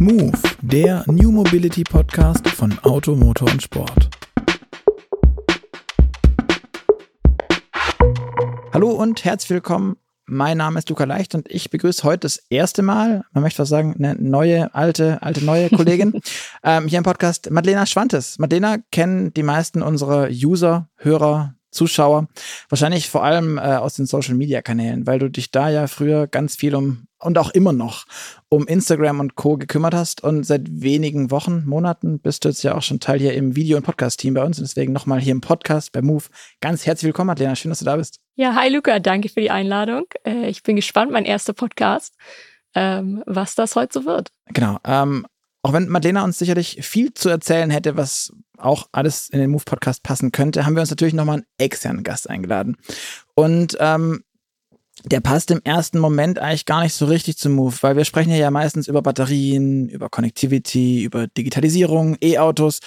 Move, der New Mobility Podcast von Auto, Motor und Sport. Hallo und herzlich willkommen. Mein Name ist Luca Leicht und ich begrüße heute das erste Mal, man möchte was sagen, eine neue, alte, alte, neue Kollegin ähm, hier im Podcast, Madlena Schwantes. Madlena kennen die meisten unserer User, Hörer, Zuschauer, wahrscheinlich vor allem äh, aus den Social Media Kanälen, weil du dich da ja früher ganz viel um und auch immer noch um Instagram und Co. gekümmert hast. Und seit wenigen Wochen, Monaten bist du jetzt ja auch schon Teil hier im Video- und Podcast-Team bei uns. Und deswegen nochmal hier im Podcast bei Move. Ganz herzlich willkommen, Adlena. Schön, dass du da bist. Ja, hi Luca, danke für die Einladung. Äh, ich bin gespannt, mein erster Podcast, ähm, was das heute so wird. Genau. Ähm, auch wenn Madlena uns sicherlich viel zu erzählen hätte, was auch alles in den Move-Podcast passen könnte, haben wir uns natürlich nochmal einen externen Gast eingeladen. Und ähm, der passt im ersten Moment eigentlich gar nicht so richtig zum Move, weil wir sprechen ja meistens über Batterien, über Connectivity, über Digitalisierung, E-Autos.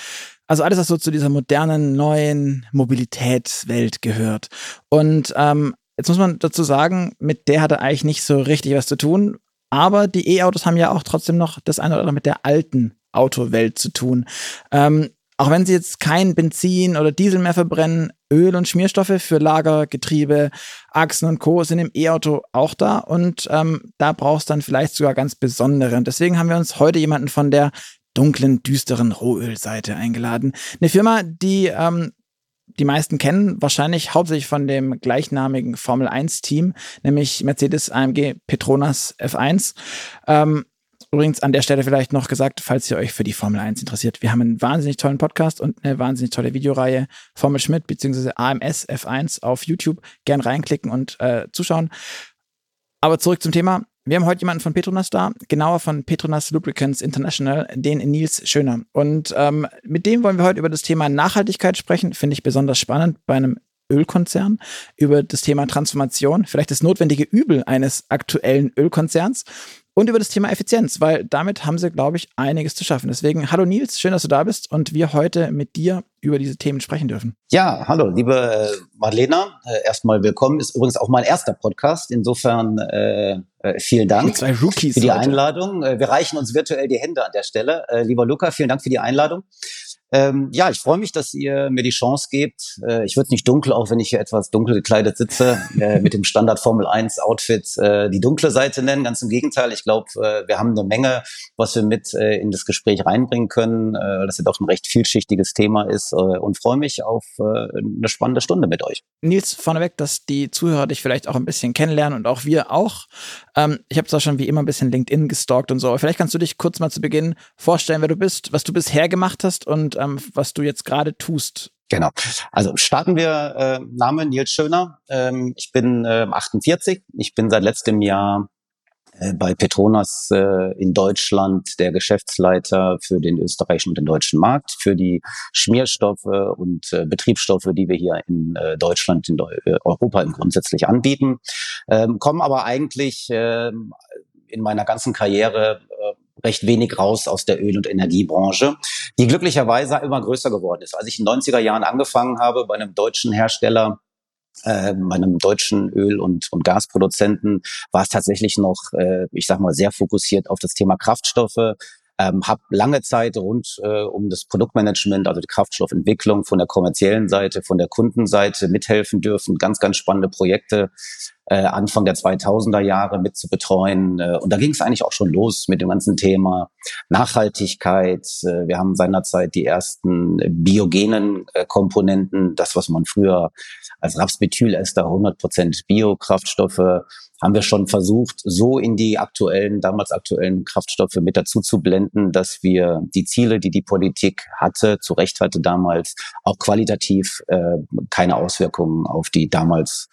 Also alles, was so zu dieser modernen, neuen Mobilitätswelt gehört. Und ähm, jetzt muss man dazu sagen, mit der hat er eigentlich nicht so richtig was zu tun. Aber die E-Autos haben ja auch trotzdem noch das eine oder andere mit der alten Autowelt zu tun. Ähm, auch wenn sie jetzt kein Benzin oder Diesel mehr verbrennen, Öl und Schmierstoffe für Lager, Getriebe, Achsen und Co. sind im E-Auto auch da und ähm, da brauchst du dann vielleicht sogar ganz besondere. Und deswegen haben wir uns heute jemanden von der dunklen, düsteren Rohölseite eingeladen. Eine Firma, die ähm, die meisten kennen, wahrscheinlich hauptsächlich von dem gleichnamigen Formel 1 Team, nämlich Mercedes AMG Petronas F1. Ähm, Übrigens an der Stelle vielleicht noch gesagt, falls ihr euch für die Formel 1 interessiert, wir haben einen wahnsinnig tollen Podcast und eine wahnsinnig tolle Videoreihe Formel Schmidt bzw. AMS F1 auf YouTube. Gern reinklicken und äh, zuschauen. Aber zurück zum Thema. Wir haben heute jemanden von Petronas da, genauer von Petronas Lubricants International, den Nils Schöner. Und ähm, mit dem wollen wir heute über das Thema Nachhaltigkeit sprechen. Finde ich besonders spannend bei einem Ölkonzern, über das Thema Transformation, vielleicht das notwendige Übel eines aktuellen Ölkonzerns und über das Thema Effizienz, weil damit haben sie, glaube ich, einiges zu schaffen. Deswegen, hallo Nils, schön, dass du da bist und wir heute mit dir über diese Themen sprechen dürfen. Ja, hallo, liebe äh, Marlena, äh, erstmal willkommen. Ist übrigens auch mein erster Podcast. Insofern äh, äh, vielen Dank Zwei Rookies für die heute. Einladung. Äh, wir reichen uns virtuell die Hände an der Stelle. Äh, lieber Luca, vielen Dank für die Einladung. Ähm, ja, ich freue mich, dass ihr mir die Chance gebt. Äh, ich wird nicht dunkel, auch wenn ich hier etwas dunkel gekleidet sitze, äh, mit dem Standard Formel 1 Outfit äh, die dunkle Seite nennen. Ganz im Gegenteil. Ich glaube, äh, wir haben eine Menge, was wir mit äh, in das Gespräch reinbringen können, äh, dass es doch ein recht vielschichtiges Thema ist äh, und freue mich auf eine spannende Stunde mit euch. Nils, vorneweg, dass die Zuhörer dich vielleicht auch ein bisschen kennenlernen und auch wir auch. Ähm, ich habe zwar schon wie immer ein bisschen LinkedIn gestalkt und so, aber vielleicht kannst du dich kurz mal zu Beginn vorstellen, wer du bist, was du bisher gemacht hast und ähm, was du jetzt gerade tust. Genau. Also starten wir. Äh, Name Nils Schöner. Ähm, ich bin äh, 48. Ich bin seit letztem Jahr äh, bei Petronas äh, in Deutschland der Geschäftsleiter für den österreichischen und den deutschen Markt, für die Schmierstoffe und äh, Betriebsstoffe, die wir hier in äh, Deutschland, in Deu äh, Europa grundsätzlich anbieten. Ähm, kommen aber eigentlich ähm, in meiner ganzen Karriere äh, recht wenig raus aus der Öl- und Energiebranche, die glücklicherweise immer größer geworden ist. Als ich in den 90er Jahren angefangen habe bei einem deutschen Hersteller, äh, bei einem deutschen Öl- und, und Gasproduzenten, war es tatsächlich noch, äh, ich sag mal, sehr fokussiert auf das Thema Kraftstoffe, ähm, habe lange Zeit rund äh, um das Produktmanagement, also die Kraftstoffentwicklung von der kommerziellen Seite, von der Kundenseite mithelfen dürfen. Ganz, ganz spannende Projekte äh, Anfang der 2000er Jahre mit zu betreuen. Äh, und da ging es eigentlich auch schon los mit dem ganzen Thema Nachhaltigkeit. Äh, wir haben seinerzeit die ersten biogenen äh, Komponenten, das, was man früher als Rapsmethylester 100% Biokraftstoffe haben wir schon versucht, so in die aktuellen, damals aktuellen Kraftstoffe mit dazu zu blenden, dass wir die Ziele, die die Politik hatte, zu Recht hatte damals, auch qualitativ äh, keine Auswirkungen auf die damals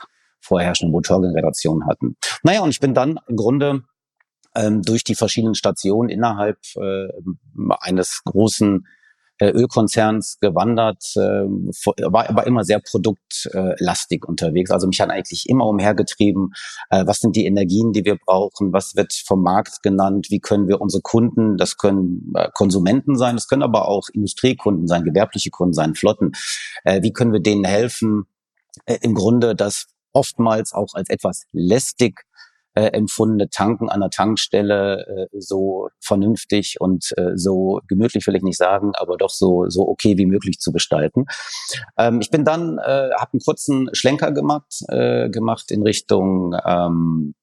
vorherrschende Motorgeneration hatten. Naja, und ich bin dann im Grunde ähm, durch die verschiedenen Stationen innerhalb äh, eines großen äh, Ölkonzerns gewandert, äh, war aber immer sehr produktlastig unterwegs. Also mich hat eigentlich immer umhergetrieben, äh, was sind die Energien, die wir brauchen, was wird vom Markt genannt, wie können wir unsere Kunden, das können äh, Konsumenten sein, das können aber auch Industriekunden sein, gewerbliche Kunden sein, Flotten, äh, wie können wir denen helfen, äh, im Grunde das oftmals auch als etwas lästig äh, empfundene Tanken an der Tankstelle äh, so vernünftig und äh, so gemütlich will ich nicht sagen, aber doch so so okay wie möglich zu gestalten. Ähm, ich bin dann äh, habe einen kurzen Schlenker gemacht äh, gemacht in Richtung ähm,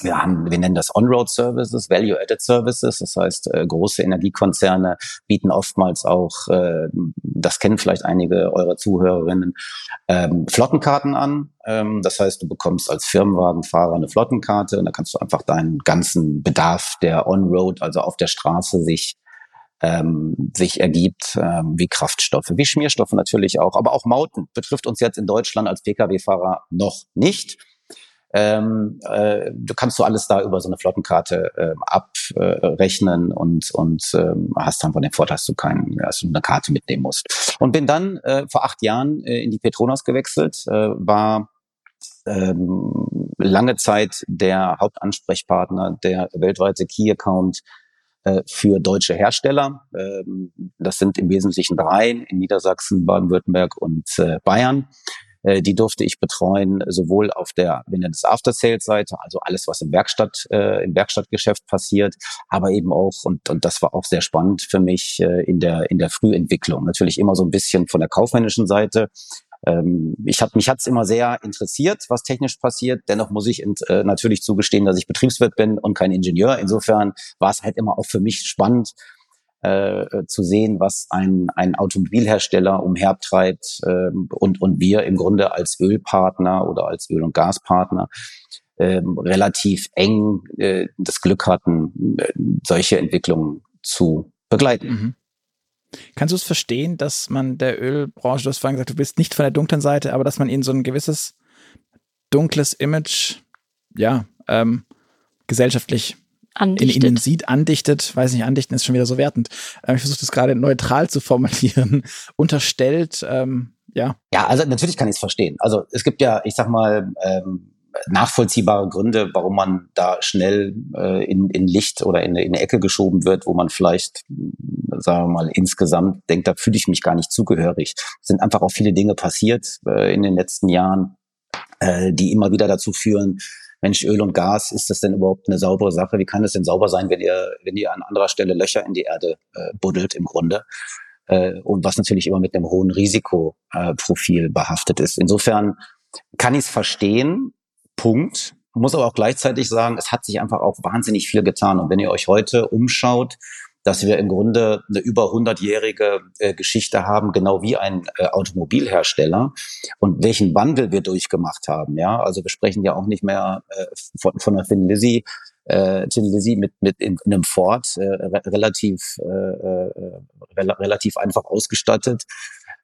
wir haben, wir nennen das On-Road Services, Value-Added Services. Das heißt, äh, große Energiekonzerne bieten oftmals auch, äh, das kennen vielleicht einige eurer Zuhörerinnen, ähm, Flottenkarten an. Ähm, das heißt, du bekommst als Firmenwagenfahrer eine Flottenkarte und da kannst du einfach deinen ganzen Bedarf, der On-Road, also auf der Straße sich ähm, sich ergibt, ähm, wie Kraftstoffe, wie Schmierstoffe natürlich auch, aber auch Mauten betrifft uns jetzt in Deutschland als Pkw-Fahrer noch nicht ähm, äh, du kannst du alles da über so eine Flottenkarte äh, abrechnen und und ähm, hast dann von dem Vorteil, dass du kein, dass du eine Karte mitnehmen musst. Und bin dann äh, vor acht Jahren äh, in die Petronas gewechselt, äh, war ähm, lange Zeit der Hauptansprechpartner, der weltweite Key-Account äh, für deutsche Hersteller. Ähm, das sind im Wesentlichen drei in Niedersachsen, Baden-Württemberg und äh, Bayern. Äh, die durfte ich betreuen, sowohl auf der, wenn das After-Sales-Seite, also alles, was im Werkstatt, äh, im Werkstattgeschäft passiert, aber eben auch, und, und das war auch sehr spannend für mich, äh, in der, in der Frühentwicklung. Natürlich immer so ein bisschen von der kaufmännischen Seite, ähm, ich hab, mich hat's immer sehr interessiert, was technisch passiert. Dennoch muss ich äh, natürlich zugestehen, dass ich Betriebswirt bin und kein Ingenieur. Insofern war es halt immer auch für mich spannend, äh, zu sehen, was ein, ein Automobilhersteller umhertreibt äh, und, und wir im Grunde als Ölpartner oder als Öl- und Gaspartner äh, relativ eng äh, das Glück hatten, äh, solche Entwicklungen zu begleiten. Mhm. Kannst du es verstehen, dass man der Ölbranche, du hast vorhin gesagt, du bist nicht von der dunklen Seite, aber dass man ihnen so ein gewisses dunkles Image, ja, ähm, gesellschaftlich andichtet. in ihnen sieht, andichtet, weiß nicht, andichten ist schon wieder so wertend. Ähm, ich versuche das gerade neutral zu formulieren, unterstellt, ähm, ja. Ja, also natürlich kann ich es verstehen. Also es gibt ja, ich sag mal, ähm, nachvollziehbare Gründe, warum man da schnell äh, in, in Licht oder in, in eine Ecke geschoben wird, wo man vielleicht, sagen wir mal, insgesamt denkt, da fühle ich mich gar nicht zugehörig. Es sind einfach auch viele Dinge passiert äh, in den letzten Jahren, äh, die immer wieder dazu führen, Mensch, Öl und Gas, ist das denn überhaupt eine saubere Sache? Wie kann es denn sauber sein, wenn ihr, wenn ihr an anderer Stelle Löcher in die Erde äh, buddelt im Grunde? Äh, und was natürlich immer mit einem hohen Risikoprofil äh, behaftet ist. Insofern kann ich es verstehen, Punkt. Muss aber auch gleichzeitig sagen, es hat sich einfach auch wahnsinnig viel getan. Und wenn ihr euch heute umschaut, dass wir im Grunde eine über 100-jährige äh, Geschichte haben, genau wie ein äh, Automobilhersteller und welchen Wandel wir durchgemacht haben. Ja, also wir sprechen ja auch nicht mehr äh, von, von einer Thin Lizzy, äh, Thin Lizzy mit, mit in, in einem Ford, äh, re relativ, äh, äh, re relativ einfach ausgestattet,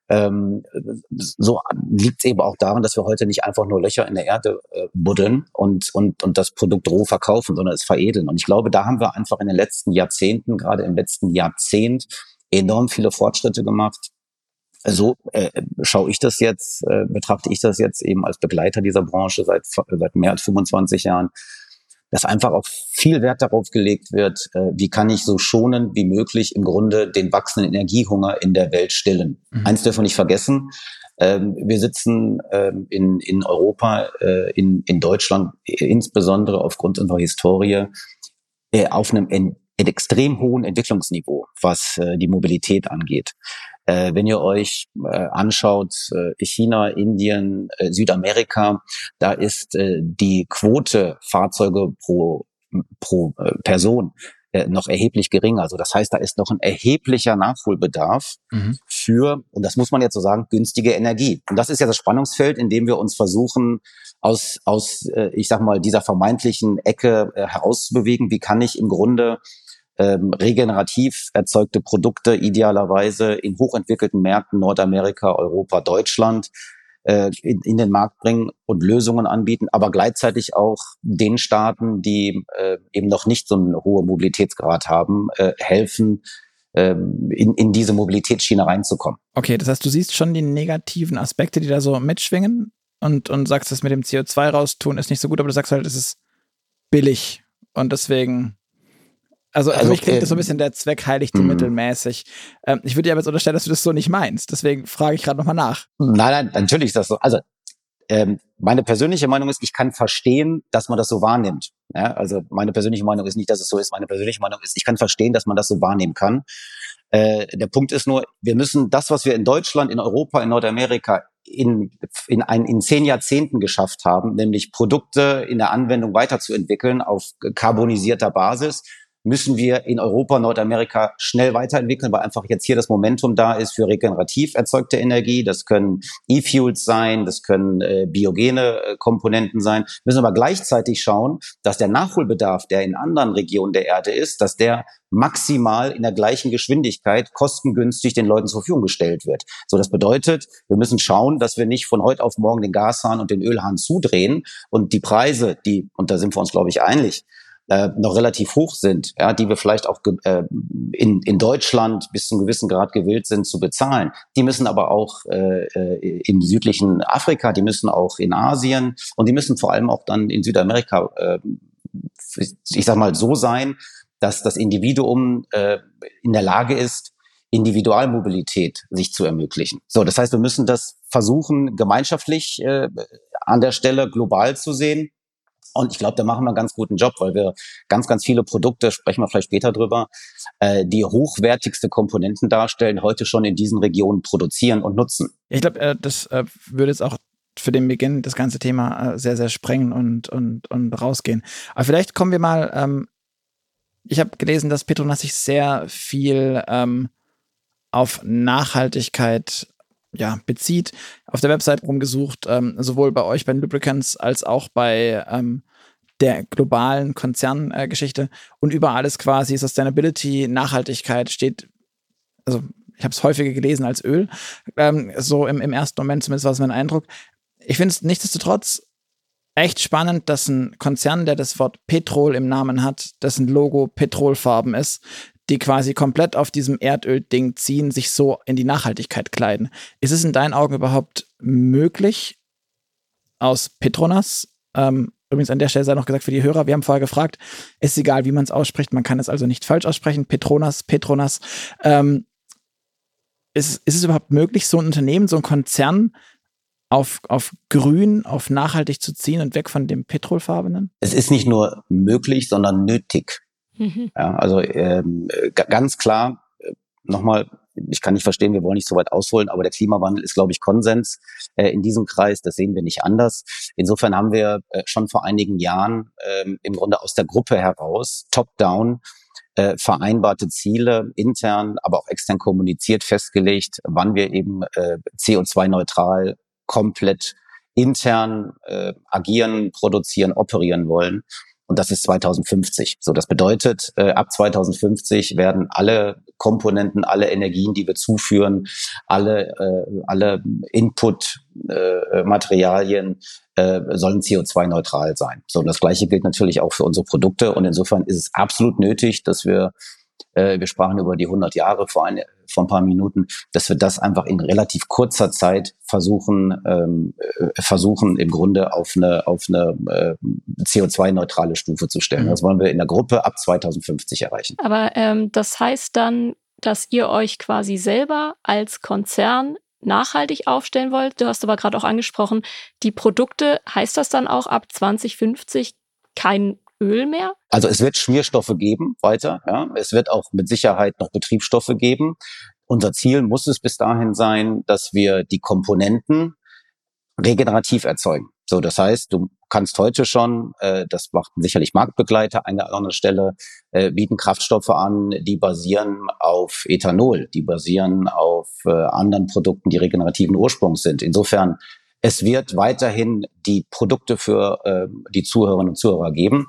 ähm, so liegt es eben auch daran, dass wir heute nicht einfach nur Löcher in der Erde äh, buddeln und, und, und das Produkt roh verkaufen, sondern es veredeln. Und ich glaube, da haben wir einfach in den letzten Jahrzehnten, gerade im letzten Jahrzehnt, enorm viele Fortschritte gemacht. So äh, schaue ich das jetzt, äh, betrachte ich das jetzt eben als Begleiter dieser Branche seit, seit mehr als 25 Jahren dass einfach auch viel Wert darauf gelegt wird, äh, wie kann ich so schonend wie möglich im Grunde den wachsenden Energiehunger in der Welt stillen. Mhm. Eins dürfen wir nicht vergessen, ähm, wir sitzen ähm, in, in Europa, äh, in, in Deutschland, insbesondere aufgrund unserer Historie, äh, auf einem en, extrem hohen Entwicklungsniveau, was äh, die Mobilität angeht. Äh, wenn ihr euch äh, anschaut, äh, China, Indien, äh, Südamerika, da ist äh, die Quote Fahrzeuge pro, pro äh, Person noch erheblich geringer. Also das heißt, da ist noch ein erheblicher Nachholbedarf mhm. für, und das muss man jetzt so sagen, günstige Energie. Und das ist ja das Spannungsfeld, in dem wir uns versuchen, aus, aus ich sag mal, dieser vermeintlichen Ecke herauszubewegen. Wie kann ich im Grunde ähm, regenerativ erzeugte Produkte idealerweise in hochentwickelten Märkten Nordamerika, Europa, Deutschland äh, in, in den Markt bringen und Lösungen anbieten, aber gleichzeitig auch den Staaten, die äh, eben noch nicht so einen hohen Mobilitätsgrad haben, äh, helfen, ähm, in, in diese Mobilitätsschiene reinzukommen. Okay, das heißt, du siehst schon die negativen Aspekte, die da so mitschwingen und, und sagst, das mit dem CO2 raustun ist nicht so gut, aber du sagst halt, es ist billig und deswegen also, also, also mich klingt das so ein bisschen der Zweck heiligt die mhm. Mittel mäßig. Ähm, ich würde dir aber jetzt unterstellen, dass du das so nicht meinst. Deswegen frage ich gerade nochmal nach. Nein, nein, natürlich ist das so. Also ähm, meine persönliche Meinung ist, ich kann verstehen, dass man das so wahrnimmt. Ja, also meine persönliche Meinung ist nicht, dass es so ist. Meine persönliche Meinung ist, ich kann verstehen, dass man das so wahrnehmen kann. Äh, der Punkt ist nur, wir müssen das, was wir in Deutschland, in Europa, in Nordamerika in, in, ein, in zehn Jahrzehnten geschafft haben, nämlich Produkte in der Anwendung weiterzuentwickeln auf carbonisierter Basis, müssen wir in Europa, Nordamerika schnell weiterentwickeln, weil einfach jetzt hier das Momentum da ist für regenerativ erzeugte Energie. Das können E-Fuels sein, das können äh, biogene äh, Komponenten sein. Wir müssen aber gleichzeitig schauen, dass der Nachholbedarf, der in anderen Regionen der Erde ist, dass der maximal in der gleichen Geschwindigkeit kostengünstig den Leuten zur Verfügung gestellt wird. So, das bedeutet, wir müssen schauen, dass wir nicht von heute auf morgen den Gashahn und den Ölhahn zudrehen und die Preise, die, und da sind wir uns, glaube ich, einig, äh, noch relativ hoch sind, ja, die wir vielleicht auch äh, in, in Deutschland bis zu einem gewissen Grad gewillt sind zu bezahlen. Die müssen aber auch äh, äh, im südlichen Afrika, die müssen auch in Asien und die müssen vor allem auch dann in Südamerika, äh, ich sag mal, so sein, dass das Individuum äh, in der Lage ist, Individualmobilität sich zu ermöglichen. So, das heißt, wir müssen das versuchen, gemeinschaftlich äh, an der Stelle global zu sehen und ich glaube, da machen wir einen ganz guten Job, weil wir ganz, ganz viele Produkte, sprechen wir vielleicht später drüber, äh, die hochwertigste Komponenten darstellen, heute schon in diesen Regionen produzieren und nutzen. Ich glaube, äh, das äh, würde jetzt auch für den Beginn das ganze Thema äh, sehr, sehr sprengen und, und, und rausgehen. Aber vielleicht kommen wir mal, ähm, ich habe gelesen, dass Petronas sich sehr viel ähm, auf Nachhaltigkeit ja, bezieht. Auf der Website rumgesucht, ähm, sowohl bei euch bei den Lubricants als auch bei ähm, der globalen Konzerngeschichte. Äh, und überall ist quasi Sustainability, Nachhaltigkeit steht, also ich habe es häufiger gelesen als Öl, ähm, so im, im ersten Moment zumindest war es mein Eindruck. Ich finde es nichtsdestotrotz echt spannend, dass ein Konzern, der das Wort Petrol im Namen hat, dessen Logo Petrolfarben ist, die quasi komplett auf diesem Erdöl-Ding ziehen, sich so in die Nachhaltigkeit kleiden. Ist es in deinen Augen überhaupt möglich, aus Petronas, ähm, übrigens an der Stelle sei noch gesagt für die Hörer, wir haben vorher gefragt, ist egal, wie man es ausspricht, man kann es also nicht falsch aussprechen, Petronas, Petronas, ähm, ist, ist es überhaupt möglich, so ein Unternehmen, so ein Konzern auf, auf grün, auf nachhaltig zu ziehen und weg von dem Petrolfarbenen? Es ist nicht nur möglich, sondern nötig. Mhm. Ja, also ähm, ganz klar, äh, nochmal, ich kann nicht verstehen, wir wollen nicht so weit ausholen, aber der Klimawandel ist, glaube ich, Konsens äh, in diesem Kreis. Das sehen wir nicht anders. Insofern haben wir äh, schon vor einigen Jahren ähm, im Grunde aus der Gruppe heraus, top-down, äh, vereinbarte Ziele intern, aber auch extern kommuniziert, festgelegt, wann wir eben äh, CO2-neutral komplett intern äh, agieren, produzieren, operieren wollen. Und das ist 2050. So, das bedeutet, äh, ab 2050 werden alle Komponenten, alle Energien, die wir zuführen, alle, äh, alle Input-Materialien äh, äh, sollen CO2-neutral sein. So, und das Gleiche gilt natürlich auch für unsere Produkte. Und insofern ist es absolut nötig, dass wir äh, wir sprachen über die 100 Jahre vor, ein, vor ein paar Minuten, dass wir das einfach in relativ kurzer Zeit versuchen, ähm, äh, versuchen im Grunde auf eine, auf eine äh, CO2-neutrale Stufe zu stellen. Mhm. Das wollen wir in der Gruppe ab 2050 erreichen. Aber ähm, das heißt dann, dass ihr euch quasi selber als Konzern nachhaltig aufstellen wollt. Du hast aber gerade auch angesprochen, die Produkte, heißt das dann auch ab 2050 kein Öl mehr? Also es wird Schmierstoffe geben weiter. Ja. Es wird auch mit Sicherheit noch Betriebsstoffe geben. Unser Ziel muss es bis dahin sein, dass wir die Komponenten regenerativ erzeugen. So, das heißt, du kannst heute schon, äh, das macht sicherlich Marktbegleiter an der anderen Stelle, äh, bieten Kraftstoffe an, die basieren auf Ethanol, die basieren auf äh, anderen Produkten, die regenerativen Ursprungs sind. Insofern, es wird weiterhin die Produkte für äh, die Zuhörerinnen und Zuhörer geben.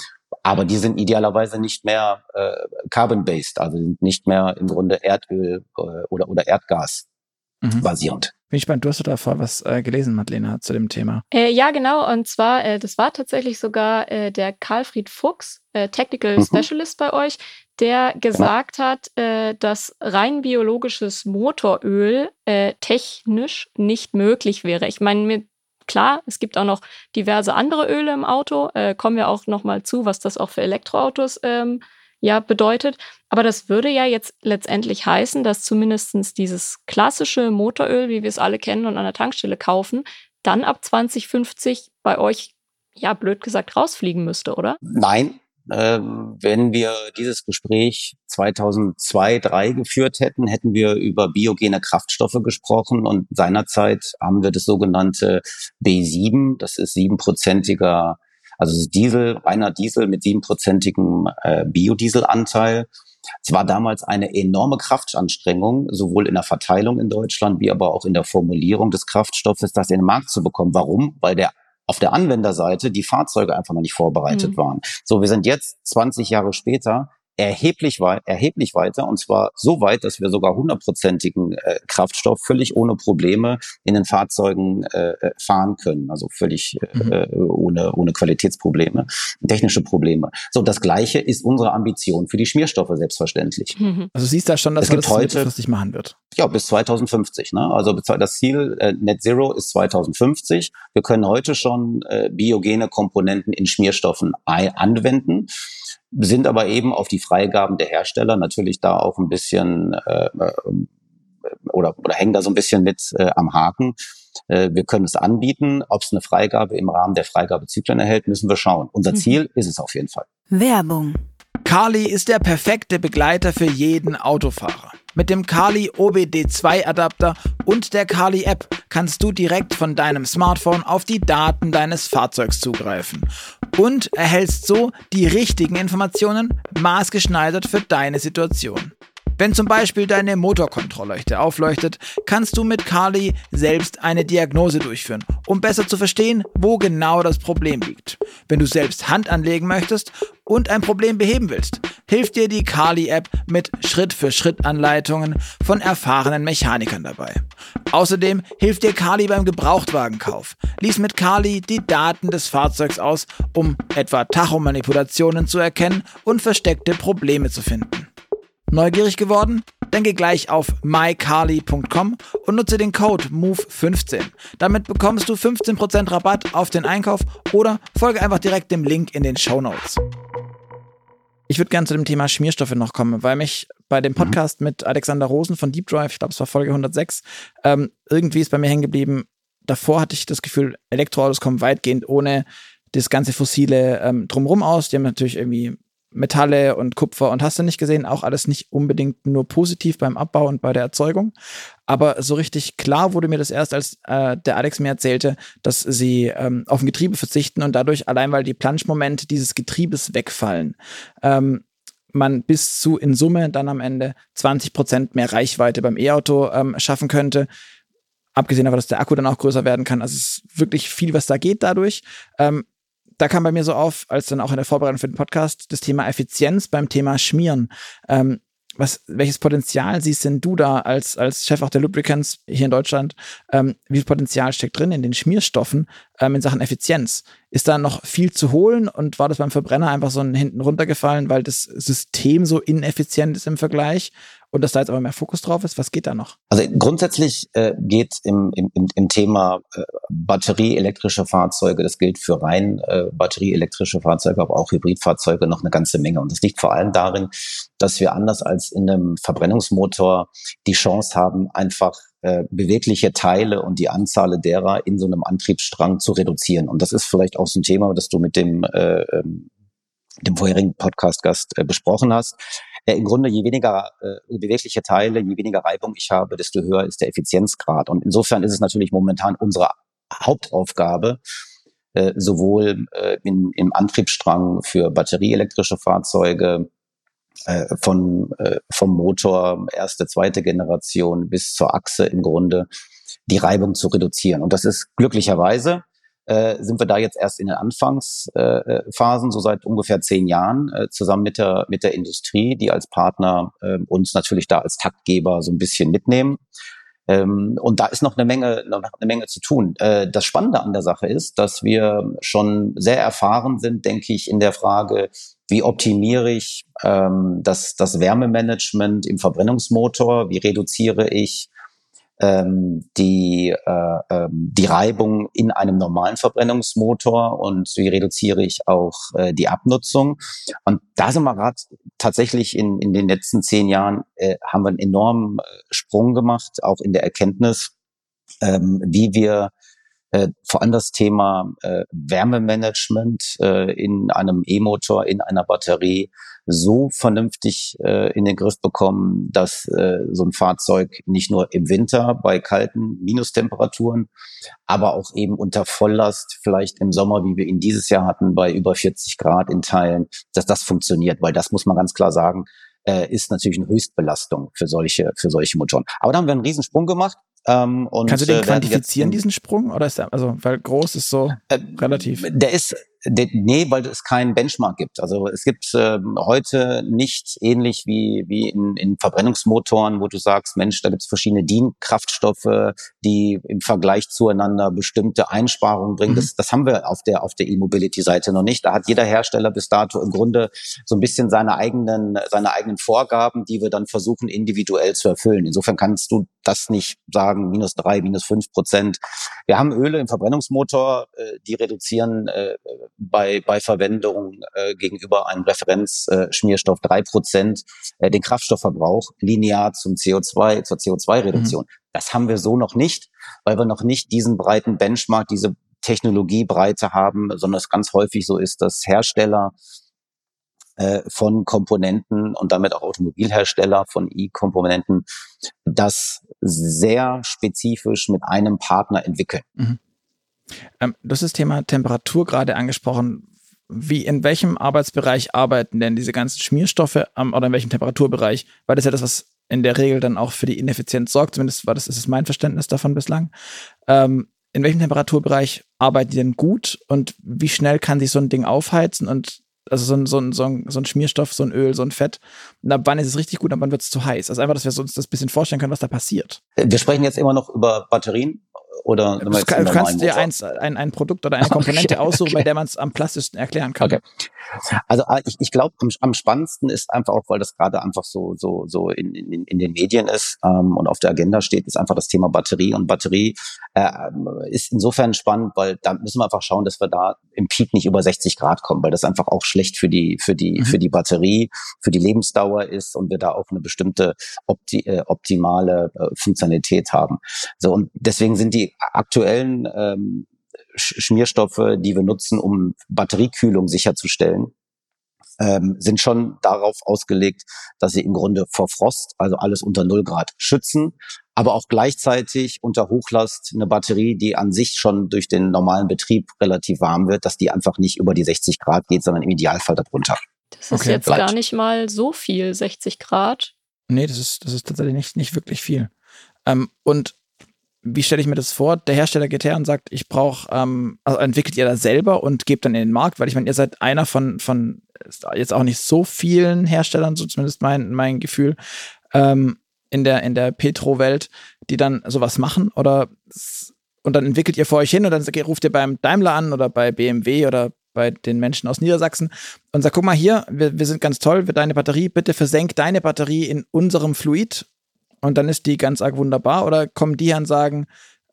Aber die sind idealerweise nicht mehr äh, carbon-based, also sind nicht mehr im Grunde Erdöl äh, oder, oder Erdgas mhm. basierend. Bin ich spannend. Du hast da vorher was äh, gelesen, Madlena, zu dem Thema. Äh, ja, genau. Und zwar, äh, das war tatsächlich sogar äh, der Karlfried Fuchs, äh, Technical mhm. Specialist bei euch, der gesagt genau. hat, äh, dass rein biologisches Motoröl äh, technisch nicht möglich wäre. Ich meine, mir Klar, es gibt auch noch diverse andere Öle im Auto. Äh, kommen wir auch noch mal zu, was das auch für Elektroautos ähm, ja bedeutet. Aber das würde ja jetzt letztendlich heißen, dass zumindest dieses klassische Motoröl, wie wir es alle kennen und an der Tankstelle kaufen, dann ab 2050 bei euch, ja, blöd gesagt, rausfliegen müsste, oder? Nein, wenn wir dieses Gespräch 2002, 2003 geführt hätten, hätten wir über biogene Kraftstoffe gesprochen und seinerzeit haben wir das sogenannte B7, das ist siebenprozentiger, also Diesel, reiner Diesel mit siebenprozentigem äh, Biodieselanteil. Es war damals eine enorme Kraftanstrengung, sowohl in der Verteilung in Deutschland wie aber auch in der Formulierung des Kraftstoffes, das in den Markt zu bekommen. Warum? Weil der auf der Anwenderseite die Fahrzeuge einfach noch nicht vorbereitet mhm. waren. So, wir sind jetzt 20 Jahre später erheblich, wei erheblich weiter und zwar so weit, dass wir sogar hundertprozentigen äh, Kraftstoff völlig ohne Probleme in den Fahrzeugen äh, fahren können, also völlig äh, mhm. Äh, ohne, ohne Qualitätsprobleme, technische Probleme. So, das Gleiche ist unsere Ambition für die Schmierstoffe selbstverständlich. Mhm. Also siehst du schon, dass es man das heute, mittelfristig machen wird? Ja, bis 2050. Ne? Also das Ziel äh, Net Zero ist 2050. Wir können heute schon äh, biogene Komponenten in Schmierstoffen anwenden sind aber eben auf die Freigaben der Hersteller natürlich da auch ein bisschen äh, äh, oder, oder hängen da so ein bisschen mit äh, am Haken. Äh, wir können es anbieten. Ob es eine Freigabe im Rahmen der Freigabezyklen erhält, müssen wir schauen. Unser mhm. Ziel ist es auf jeden Fall. Werbung. Kali ist der perfekte Begleiter für jeden Autofahrer. Mit dem Kali OBD2 Adapter und der Kali App kannst du direkt von deinem Smartphone auf die Daten deines Fahrzeugs zugreifen und erhältst so die richtigen Informationen maßgeschneidert für deine Situation. Wenn zum Beispiel deine Motorkontrollleuchte aufleuchtet, kannst du mit Kali selbst eine Diagnose durchführen, um besser zu verstehen, wo genau das Problem liegt. Wenn du selbst Hand anlegen möchtest und ein Problem beheben willst, hilft dir die Kali-App mit Schritt-für-Schritt-Anleitungen von erfahrenen Mechanikern dabei. Außerdem hilft dir Kali beim Gebrauchtwagenkauf. Lies mit Kali die Daten des Fahrzeugs aus, um etwa Tachomanipulationen zu erkennen und versteckte Probleme zu finden. Neugierig geworden? Dann geh gleich auf mycarly.com und nutze den Code MOVE15. Damit bekommst du 15% Rabatt auf den Einkauf oder folge einfach direkt dem Link in den Show Notes. Ich würde gerne zu dem Thema Schmierstoffe noch kommen, weil mich bei dem mhm. Podcast mit Alexander Rosen von Deep Drive, ich glaube es war Folge 106, ähm, irgendwie ist bei mir hängen geblieben. Davor hatte ich das Gefühl, Elektroautos kommen weitgehend ohne das ganze Fossile ähm, drumherum aus. Die haben natürlich irgendwie Metalle und Kupfer und hast du nicht gesehen, auch alles nicht unbedingt nur positiv beim Abbau und bei der Erzeugung. Aber so richtig klar wurde mir das erst, als äh, der Alex mir erzählte, dass sie ähm, auf ein Getriebe verzichten und dadurch, allein weil die Planschmomente dieses Getriebes wegfallen, ähm, man bis zu in Summe dann am Ende 20 Prozent mehr Reichweite beim E-Auto ähm, schaffen könnte. Abgesehen davon, dass der Akku dann auch größer werden kann. Also es ist wirklich viel, was da geht dadurch. Ähm, da kam bei mir so auf, als dann auch in der Vorbereitung für den Podcast, das Thema Effizienz beim Thema Schmieren. Ähm, was, welches Potenzial siehst denn du da als, als Chef auch der Lubricants hier in Deutschland? Ähm, wie viel Potenzial steckt drin in den Schmierstoffen ähm, in Sachen Effizienz? Ist da noch viel zu holen und war das beim Verbrenner einfach so ein hinten runtergefallen, weil das System so ineffizient ist im Vergleich? Und dass da jetzt aber mehr Fokus drauf ist? Was geht da noch? Also grundsätzlich äh, geht im, im, im Thema äh, batterieelektrische Fahrzeuge, das gilt für rein äh, batterieelektrische Fahrzeuge, aber auch Hybridfahrzeuge noch eine ganze Menge. Und das liegt vor allem darin, dass wir anders als in einem Verbrennungsmotor die Chance haben, einfach äh, bewegliche Teile und die Anzahl derer in so einem Antriebsstrang zu reduzieren. Und das ist vielleicht auch so ein Thema, das du mit dem äh, ähm, dem vorherigen Podcast-Gast äh, besprochen hast. Äh, Im Grunde, je weniger äh, bewegliche Teile, je weniger Reibung ich habe, desto höher ist der Effizienzgrad. Und insofern ist es natürlich momentan unsere Hauptaufgabe, äh, sowohl äh, in, im Antriebsstrang für batterieelektrische Fahrzeuge, äh, von, äh, vom Motor erste, zweite Generation bis zur Achse im Grunde die Reibung zu reduzieren. Und das ist glücklicherweise äh, sind wir da jetzt erst in den Anfangsphasen, so seit ungefähr zehn Jahren, äh, zusammen mit der, mit der Industrie, die als Partner äh, uns natürlich da als Taktgeber so ein bisschen mitnehmen. Ähm, und da ist noch eine Menge, noch eine Menge zu tun. Äh, das Spannende an der Sache ist, dass wir schon sehr erfahren sind, denke ich, in der Frage, wie optimiere ich ähm, das, das Wärmemanagement im Verbrennungsmotor, wie reduziere ich ähm, die, äh, ähm, die Reibung in einem normalen Verbrennungsmotor und wie reduziere ich auch äh, die Abnutzung. Und da sind wir gerade tatsächlich in, in den letzten zehn Jahren, äh, haben wir einen enormen äh, Sprung gemacht, auch in der Erkenntnis, ähm, wie wir äh, vor allem das Thema äh, Wärmemanagement äh, in einem E-Motor, in einer Batterie so vernünftig äh, in den Griff bekommen, dass äh, so ein Fahrzeug nicht nur im Winter bei kalten Minustemperaturen, aber auch eben unter Volllast, vielleicht im Sommer, wie wir ihn dieses Jahr hatten, bei über 40 Grad in Teilen, dass das funktioniert, weil das muss man ganz klar sagen, äh, ist natürlich eine Höchstbelastung für solche, für solche Motoren. Aber da haben wir einen Riesensprung gemacht. Ähm, und, Kannst du den äh, quantifizieren, diesen Sprung? Oder ist der, also, weil groß ist so äh, relativ. Der ist, Nee, weil es keinen Benchmark gibt. Also es gibt äh, heute nicht ähnlich wie, wie in, in Verbrennungsmotoren, wo du sagst, Mensch, da gibt es verschiedene Dienkraftstoffe, die im Vergleich zueinander bestimmte Einsparungen bringen. Mhm. Das, das haben wir auf der auf der E-Mobility-Seite noch nicht. Da hat jeder Hersteller bis dato im Grunde so ein bisschen seine eigenen seine eigenen Vorgaben, die wir dann versuchen individuell zu erfüllen. Insofern kannst du das nicht sagen, minus drei, minus fünf Prozent. Wir haben Öle im Verbrennungsmotor, äh, die reduzieren äh, bei, bei Verwendung äh, gegenüber einem Referenzschmierstoff drei Prozent äh, den Kraftstoffverbrauch linear zum CO2, zur CO2-Reduktion. Mhm. Das haben wir so noch nicht, weil wir noch nicht diesen breiten Benchmark, diese Technologiebreite haben, sondern es ganz häufig so ist, dass Hersteller äh, von Komponenten und damit auch Automobilhersteller von E-Komponenten das sehr spezifisch mit einem Partner entwickeln. Mhm. Ähm, das Thema Temperatur gerade angesprochen. Wie, in welchem Arbeitsbereich arbeiten denn diese ganzen Schmierstoffe ähm, oder in welchem Temperaturbereich? Weil das ja das, was in der Regel dann auch für die Ineffizienz sorgt. Zumindest war das, ist es mein Verständnis davon bislang. Ähm, in welchem Temperaturbereich arbeiten die denn gut und wie schnell kann sich so ein Ding aufheizen und also so ein, so ein, so ein, so ein Schmierstoff, so ein Öl, so ein Fett. Und ab wann ist es richtig gut, ab wann wird es zu heiß? Also einfach, dass wir uns das ein bisschen vorstellen können, was da passiert. Wir sprechen jetzt immer noch über Batterien oder du, kann, kannst dir eins, ein, ein Produkt oder eine Komponente okay, aussuchen, okay. bei der man es am plastischsten erklären kann. Okay. Also ah, ich, ich glaube, am, am spannendsten ist einfach auch, weil das gerade einfach so so so in, in, in den Medien ist ähm, und auf der Agenda steht, ist einfach das Thema Batterie und Batterie äh, ist insofern spannend, weil da müssen wir einfach schauen, dass wir da im Peak nicht über 60 Grad kommen, weil das einfach auch schlecht für die für die mhm. für die Batterie, für die Lebensdauer ist und wir da auch eine bestimmte opti äh, optimale äh, Funktionalität haben. So und deswegen sind die aktuellen ähm, Schmierstoffe, die wir nutzen, um Batteriekühlung sicherzustellen, ähm, sind schon darauf ausgelegt, dass sie im Grunde vor Frost, also alles unter 0 Grad, schützen, aber auch gleichzeitig unter Hochlast eine Batterie, die an sich schon durch den normalen Betrieb relativ warm wird, dass die einfach nicht über die 60 Grad geht, sondern im Idealfall darunter. Das ist okay. jetzt Bleibt. gar nicht mal so viel, 60 Grad. Nee, das ist, das ist tatsächlich nicht, nicht wirklich viel. Ähm, und wie stelle ich mir das vor? Der Hersteller geht her und sagt, ich brauche, ähm, also entwickelt ihr das selber und gebt dann in den Markt, weil ich meine, ihr seid einer von, von jetzt auch nicht so vielen Herstellern, so zumindest mein, mein Gefühl, ähm, in der, in der Petro-Welt, die dann sowas machen oder und dann entwickelt ihr vor euch hin und dann ruft ihr beim Daimler an oder bei BMW oder bei den Menschen aus Niedersachsen und sagt, guck mal hier, wir, wir sind ganz toll, wir deine Batterie, bitte versenk deine Batterie in unserem Fluid und dann ist die ganz arg wunderbar oder kommen die her und sagen,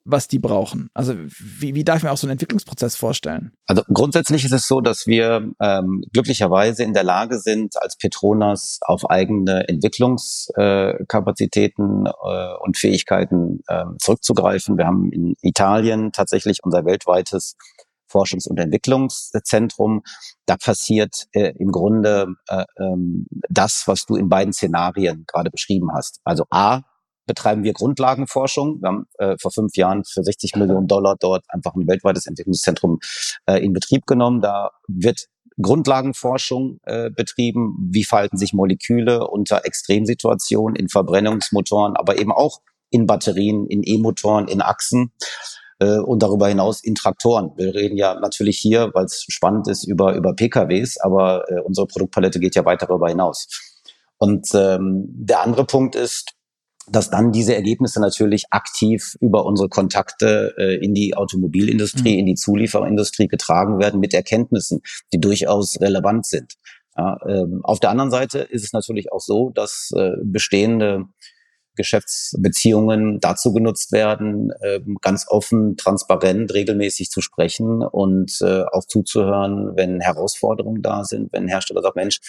was die brauchen? Also wie, wie darf ich mir auch so einen Entwicklungsprozess vorstellen? Also grundsätzlich ist es so, dass wir ähm, glücklicherweise in der Lage sind, als Petronas auf eigene Entwicklungskapazitäten äh, und Fähigkeiten äh, zurückzugreifen. Wir haben in Italien tatsächlich unser weltweites Forschungs- und Entwicklungszentrum. Da passiert äh, im Grunde äh, ähm, das, was du in beiden Szenarien gerade beschrieben hast. Also A, betreiben wir Grundlagenforschung. Wir haben äh, vor fünf Jahren für 60 Millionen Dollar dort einfach ein weltweites Entwicklungszentrum äh, in Betrieb genommen. Da wird Grundlagenforschung äh, betrieben. Wie verhalten sich Moleküle unter Extremsituationen in Verbrennungsmotoren, aber eben auch in Batterien, in E-Motoren, in Achsen äh, und darüber hinaus in Traktoren. Wir reden ja natürlich hier, weil es spannend ist, über, über PKWs, aber äh, unsere Produktpalette geht ja weit darüber hinaus. Und ähm, der andere Punkt ist, dass dann diese Ergebnisse natürlich aktiv über unsere Kontakte äh, in die Automobilindustrie, mhm. in die Zulieferindustrie getragen werden mit Erkenntnissen, die durchaus relevant sind. Ja, ähm, auf der anderen Seite ist es natürlich auch so, dass äh, bestehende Geschäftsbeziehungen dazu genutzt werden, ähm, ganz offen, transparent, regelmäßig zu sprechen und äh, auch zuzuhören, wenn Herausforderungen da sind, wenn Hersteller sagt, Mensch,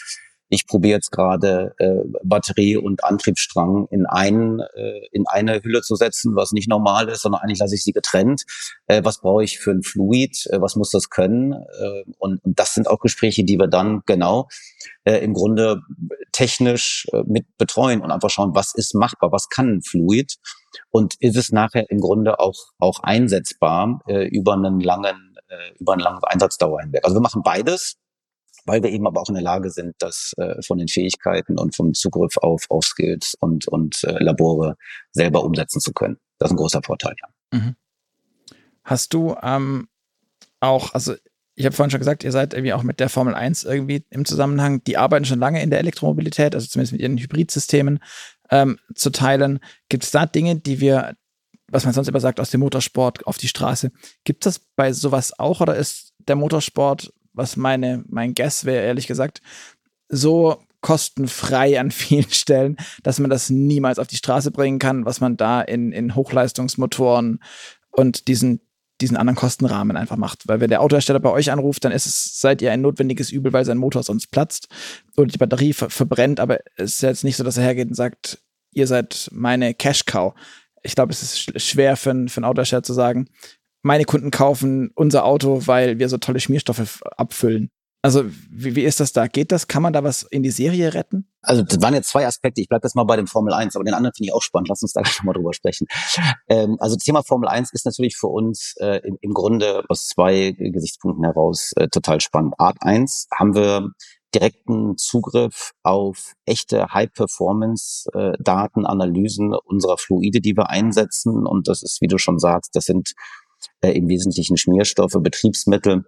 ich probiere jetzt gerade äh, Batterie und Antriebsstrang in ein, äh, in eine Hülle zu setzen, was nicht normal ist, sondern eigentlich lasse ich sie getrennt. Äh, was brauche ich für ein Fluid? Äh, was muss das können? Äh, und, und das sind auch Gespräche, die wir dann genau äh, im Grunde technisch äh, mit betreuen und einfach schauen, was ist machbar, was kann ein Fluid und ist es nachher im Grunde auch auch einsetzbar äh, über einen langen äh, über einen langen Einsatzdauer hinweg. Also wir machen beides weil wir eben aber auch in der Lage sind, das äh, von den Fähigkeiten und vom Zugriff auf, auf Skills und, und äh, Labore selber umsetzen zu können. Das ist ein großer Vorteil, ja. Mhm. Hast du ähm, auch, also ich habe vorhin schon gesagt, ihr seid irgendwie auch mit der Formel 1 irgendwie im Zusammenhang, die arbeiten schon lange in der Elektromobilität, also zumindest mit ihren Hybridsystemen ähm, zu teilen. Gibt es da Dinge, die wir, was man sonst immer sagt, aus dem Motorsport auf die Straße, gibt es das bei sowas auch oder ist der Motorsport was meine, mein Guess wäre, ehrlich gesagt, so kostenfrei an vielen Stellen, dass man das niemals auf die Straße bringen kann, was man da in, in Hochleistungsmotoren und diesen, diesen anderen Kostenrahmen einfach macht. Weil wenn der Autohersteller bei euch anruft, dann ist es, seid ihr ein notwendiges Übel, weil sein Motor sonst platzt oder die Batterie ver verbrennt, aber es ist jetzt nicht so, dass er hergeht und sagt, ihr seid meine Cash-Cow. Ich glaube, es ist sch schwer für einen Autohersteller zu sagen, meine Kunden kaufen unser Auto, weil wir so tolle Schmierstoffe abfüllen. Also wie, wie ist das da? Geht das? Kann man da was in die Serie retten? Also das waren jetzt zwei Aspekte. Ich bleibe jetzt mal bei dem Formel 1, aber den anderen finde ich auch spannend. Lass uns da schon mal drüber sprechen. Ähm, also das Thema Formel 1 ist natürlich für uns äh, im, im, Grunde aus zwei Gesichtspunkten heraus äh, total spannend. Art 1 haben wir direkten Zugriff auf echte High-Performance-Datenanalysen äh, unserer Fluide, die wir einsetzen. Und das ist, wie du schon sagst, das sind äh, im Wesentlichen Schmierstoffe, Betriebsmittel,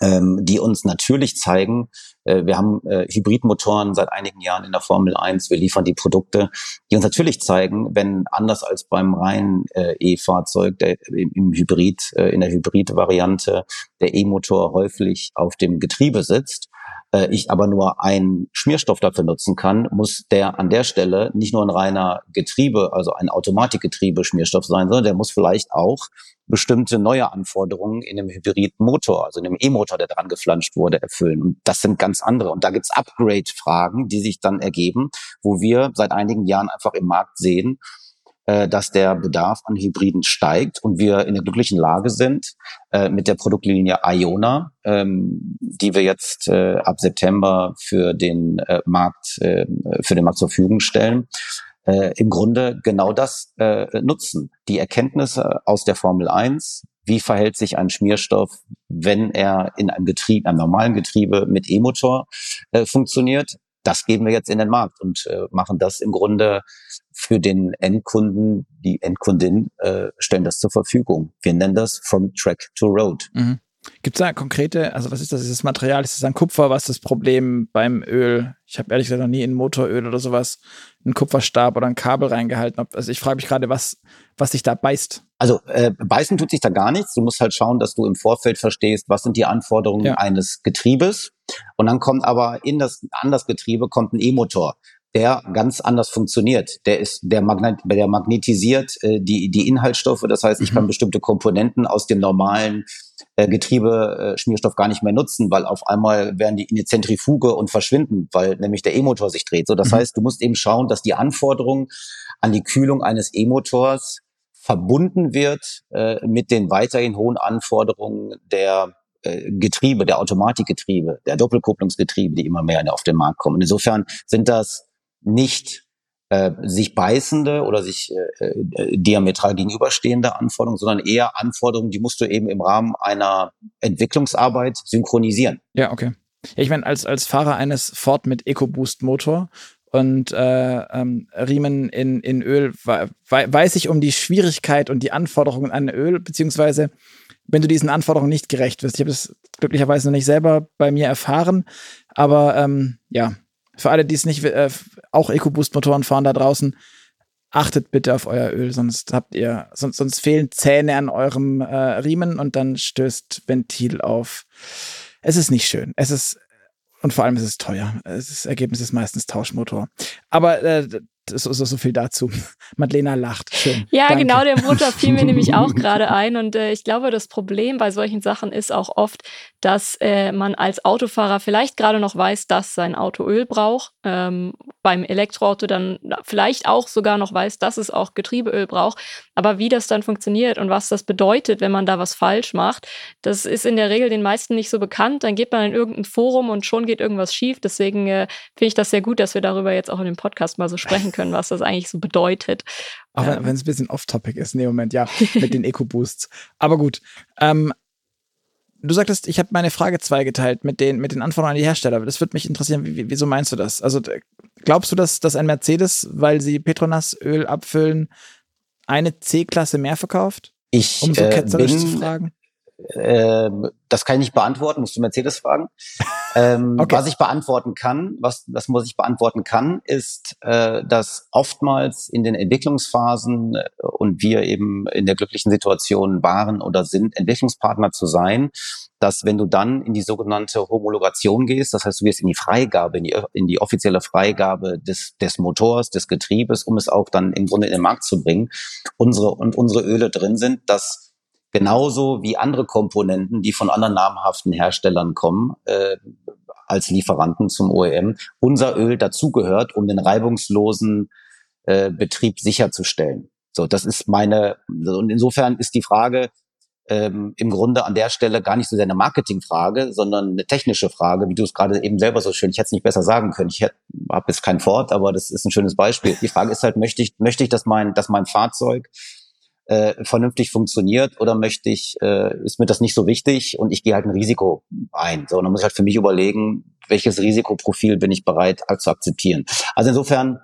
ähm, die uns natürlich zeigen, äh, wir haben äh, Hybridmotoren seit einigen Jahren in der Formel 1, wir liefern die Produkte, die uns natürlich zeigen, wenn anders als beim reinen äh, E-Fahrzeug, im, im Hybrid, äh, in der Hybrid-Variante, der E-Motor häufig auf dem Getriebe sitzt, äh, ich aber nur einen Schmierstoff dafür nutzen kann, muss der an der Stelle nicht nur ein reiner Getriebe, also ein Automatikgetriebe Schmierstoff sein, sondern der muss vielleicht auch bestimmte neue Anforderungen in einem Hybridmotor, also in einem E-Motor, der dran geflanscht wurde, erfüllen. Und das sind ganz andere. Und da gibt's Upgrade-Fragen, die sich dann ergeben, wo wir seit einigen Jahren einfach im Markt sehen, äh, dass der Bedarf an Hybriden steigt und wir in der glücklichen Lage sind, äh, mit der Produktlinie Iona, ähm, die wir jetzt äh, ab September für den Markt, äh, für den Markt zur Verfügung stellen, äh, im Grunde genau das äh, nutzen. Die Erkenntnisse aus der Formel 1, wie verhält sich ein Schmierstoff, wenn er in einem Getriebe, einem normalen Getriebe mit E-Motor äh, funktioniert, das geben wir jetzt in den Markt und äh, machen das im Grunde für den Endkunden, die Endkundin äh, stellen das zur Verfügung. Wir nennen das From Track to Road. Mhm. Gibt es da konkrete, also was ist das? Ist das Material? Ist das ein Kupfer? Was ist das Problem beim Öl? Ich habe ehrlich gesagt noch nie in Motoröl oder sowas einen Kupferstab oder ein Kabel reingehalten. Also ich frage mich gerade, was, was sich da beißt. Also äh, beißen tut sich da gar nichts. Du musst halt schauen, dass du im Vorfeld verstehst, was sind die Anforderungen ja. eines Getriebes. Und dann kommt aber in das, an das Getriebe kommt ein E-Motor der ganz anders funktioniert. Der ist, der, Magnet, der magnetisiert äh, die, die Inhaltsstoffe. Das heißt, ich kann mhm. bestimmte Komponenten aus dem normalen äh, Getriebe-Schmierstoff äh, gar nicht mehr nutzen, weil auf einmal werden die in die Zentrifuge und verschwinden, weil nämlich der E-Motor sich dreht. So, das mhm. heißt, du musst eben schauen, dass die Anforderung an die Kühlung eines E-Motors verbunden wird äh, mit den weiterhin hohen Anforderungen der äh, Getriebe, der Automatikgetriebe, der Doppelkupplungsgetriebe, die immer mehr auf den Markt kommen. Insofern sind das nicht äh, sich beißende oder sich äh, äh, diametral gegenüberstehende Anforderungen, sondern eher Anforderungen, die musst du eben im Rahmen einer Entwicklungsarbeit synchronisieren. Ja, okay. Ich meine, als, als Fahrer eines Ford mit EcoBoost-Motor und äh, ähm, Riemen in, in Öl weiß ich um die Schwierigkeit und die Anforderungen an Öl, beziehungsweise wenn du diesen Anforderungen nicht gerecht wirst. Ich habe das glücklicherweise noch nicht selber bei mir erfahren, aber ähm, ja, für alle, die es nicht, äh, auch EcoBoost-Motoren fahren da draußen, achtet bitte auf euer Öl, sonst habt ihr, sonst, sonst fehlen Zähne an eurem äh, Riemen und dann stößt Ventil auf. Es ist nicht schön. Es ist, und vor allem ist es teuer. Das Ergebnis ist meistens Tauschmotor. Aber äh, so, so, so viel dazu. Madlena lacht. Schön. Ja, Danke. genau, der Motor fiel mir nämlich auch gerade ein. Und äh, ich glaube, das Problem bei solchen Sachen ist auch oft, dass äh, man als Autofahrer vielleicht gerade noch weiß, dass sein Auto Öl braucht. Ähm, beim Elektroauto dann vielleicht auch sogar noch weiß, dass es auch Getriebeöl braucht. Aber wie das dann funktioniert und was das bedeutet, wenn man da was falsch macht, das ist in der Regel den meisten nicht so bekannt. Dann geht man in irgendein Forum und schon geht irgendwas schief. Deswegen äh, finde ich das sehr gut, dass wir darüber jetzt auch in dem Podcast mal so sprechen können, was das eigentlich so bedeutet. Auch wenn Ähm. es ein bisschen off-topic ist in dem Moment, ja, mit den Eco-Boosts. Aber gut. Ähm, du sagtest, ich habe meine Frage zweigeteilt mit den, mit den Anforderungen an die Hersteller. Das würde mich interessieren, wie, wie, wieso meinst du das? Also glaubst du, dass, dass ein Mercedes, weil sie Petronas-Öl abfüllen, eine C-Klasse mehr verkauft? Ich Um so äh, ketzerisch bin, zu fragen. Ähm, das kann ich nicht beantworten, musst du Mercedes fragen. Ähm, Okay. Was ich beantworten kann, was das muss ich beantworten kann, ist, äh, dass oftmals in den Entwicklungsphasen äh, und wir eben in der glücklichen Situation waren oder sind, Entwicklungspartner zu sein, dass wenn du dann in die sogenannte Homologation gehst, das heißt, du gehst in die Freigabe, in die, in die offizielle Freigabe des, des Motors, des Getriebes, um es auch dann im Grunde in den Markt zu bringen, unsere und unsere Öle drin sind, dass genauso wie andere Komponenten, die von anderen namhaften Herstellern kommen, äh, als Lieferanten zum OEM, unser Öl dazugehört, um den reibungslosen äh, Betrieb sicherzustellen. So, das ist meine, und insofern ist die Frage ähm, im Grunde an der Stelle gar nicht so sehr eine Marketingfrage, sondern eine technische Frage, wie du es gerade eben selber so schön, ich hätte es nicht besser sagen können. Ich habe jetzt kein Ford, aber das ist ein schönes Beispiel. Die Frage ist halt, möchte ich, möchte ich, dass mein, dass mein Fahrzeug äh, vernünftig funktioniert oder möchte ich, äh, ist mir das nicht so wichtig und ich gehe halt ein Risiko ein. So, und dann muss ich halt für mich überlegen, welches Risikoprofil bin ich bereit äh, zu akzeptieren. Also insofern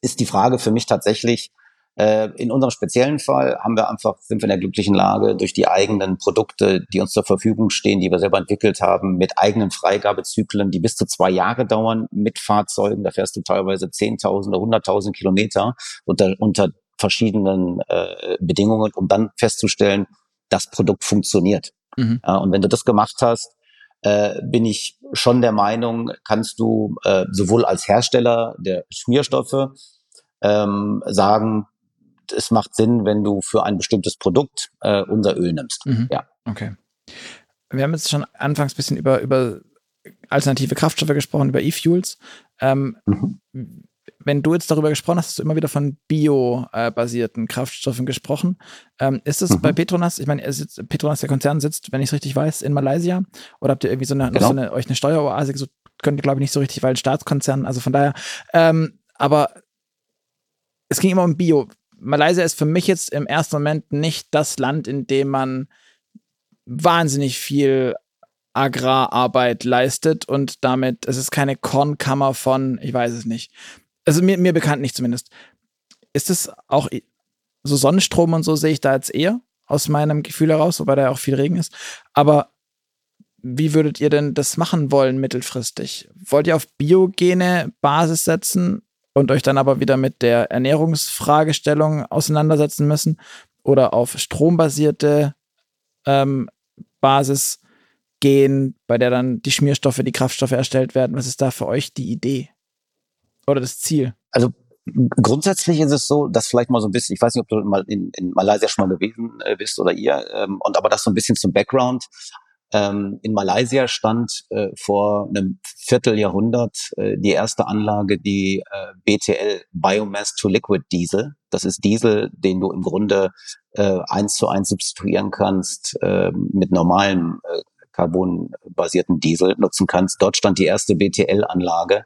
ist die Frage für mich tatsächlich, äh, in unserem speziellen Fall haben wir einfach, sind wir in der glücklichen Lage, durch die eigenen Produkte, die uns zur Verfügung stehen, die wir selber entwickelt haben, mit eigenen Freigabezyklen, die bis zu zwei Jahre dauern, mit Fahrzeugen, da fährst du teilweise 10.000 oder 100.000 Kilometer unter, unter verschiedenen äh, Bedingungen, um dann festzustellen, das Produkt funktioniert. Mhm. Ja, und wenn du das gemacht hast, äh, bin ich schon der Meinung, kannst du äh, sowohl als Hersteller der Schmierstoffe ähm, sagen, es macht Sinn, wenn du für ein bestimmtes Produkt äh, unser Öl nimmst. Mhm. Ja. Okay. Wir haben jetzt schon anfangs ein bisschen über, über alternative Kraftstoffe gesprochen, über E-Fuels. Ähm, Mhm. Wenn du jetzt darüber gesprochen hast, hast du immer wieder von bio-basierten Kraftstoffen gesprochen. Ähm, ist es Mhm. bei Petronas, ich meine, Petronas, der Konzern sitzt, wenn ich es richtig weiß, in Malaysia? Oder habt ihr irgendwie so eine, Genau. so eine euch eine Steueroase gesucht? Könnt ihr, glaube ich, nicht so richtig, weil ein Staatskonzern, also von daher. Ähm, aber es ging immer um Bio. Malaysia ist für mich jetzt im ersten Moment nicht das Land, in dem man wahnsinnig viel Agrararbeit leistet und damit, es ist keine Kornkammer von, ich weiß es nicht. Also mir, mir bekannt nicht zumindest. Ist es auch so Sonnenstrom und so sehe ich da jetzt eher aus meinem Gefühl heraus, wobei da ja auch viel Regen ist. Aber wie würdet ihr denn das machen wollen mittelfristig? Wollt ihr auf biogene Basis setzen und euch dann aber wieder mit der Ernährungsfragestellung auseinandersetzen müssen oder auf strombasierte ähm, Basis gehen, bei der dann die Schmierstoffe, die Kraftstoffe erstellt werden? Was ist da für euch die Idee oder das Ziel? Also grundsätzlich ist es so, dass vielleicht mal so ein bisschen, ich weiß nicht, ob du mal in, in Malaysia schon mal gewesen äh, bist oder ihr, ähm, und aber das so ein bisschen zum Background. Ähm, in Malaysia stand äh, vor einem Vierteljahrhundert äh, die erste Anlage, die äh, BTL Biomass to Liquid Diesel. Das ist Diesel, den du im Grunde äh, eins zu eins substituieren kannst äh, mit normalem äh, carbonbasierten Diesel nutzen kannst. Dort stand die erste BTL-Anlage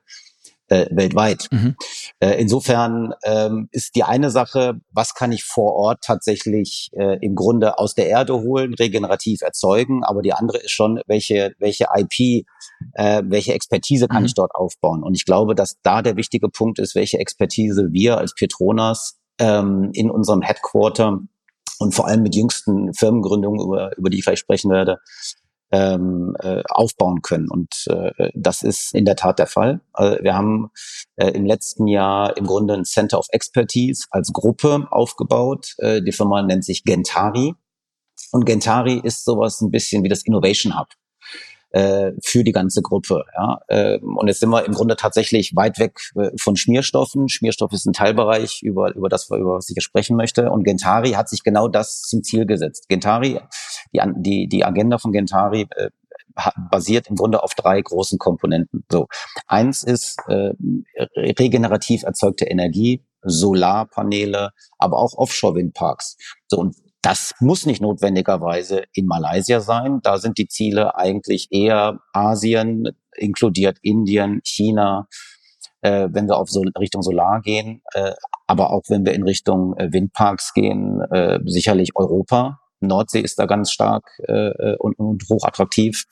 äh, weltweit. Mhm. Äh, insofern ähm, ist die eine Sache, was kann ich vor Ort tatsächlich äh, im Grunde aus der Erde holen, regenerativ erzeugen, aber die andere ist schon, welche, welche IP, äh, welche Expertise kann Mhm. ich dort aufbauen. Und ich glaube, dass da der wichtige Punkt ist, welche Expertise wir als Petronas ähm, in unserem Headquarter und vor allem mit jüngsten Firmengründungen, über, über die ich vielleicht sprechen werde, ähm, äh, aufbauen können. Und äh, das ist in der Tat der Fall. Also wir haben äh, im letzten Jahr im Grunde ein Center of Expertise als Gruppe aufgebaut. Äh, die Firma nennt sich Gentari. Und Gentari ist sowas ein bisschen wie das Innovation Hub. Äh, für die ganze Gruppe. Ja? Ähm, und jetzt sind wir im Grunde tatsächlich weit weg äh, von Schmierstoffen. Schmierstoff ist ein Teilbereich, über, über das, über was ich hier sprechen möchte. Und Gentari hat sich genau das zum Ziel gesetzt. Gentari, die, die, die Agenda von Gentari äh, basiert im Grunde auf drei großen Komponenten. So, eins ist äh, regenerativ erzeugte Energie, Solarpaneele, aber auch Offshore-Windparks. So und das muss nicht notwendigerweise in Malaysia sein. Da sind die Ziele eigentlich eher Asien, inkludiert Indien, China, äh, wenn wir auf so Richtung Solar gehen, äh, aber auch wenn wir in Richtung äh, Windparks gehen, äh, sicherlich Europa. Nordsee ist da ganz stark äh, äh und, und hoch attraktiv.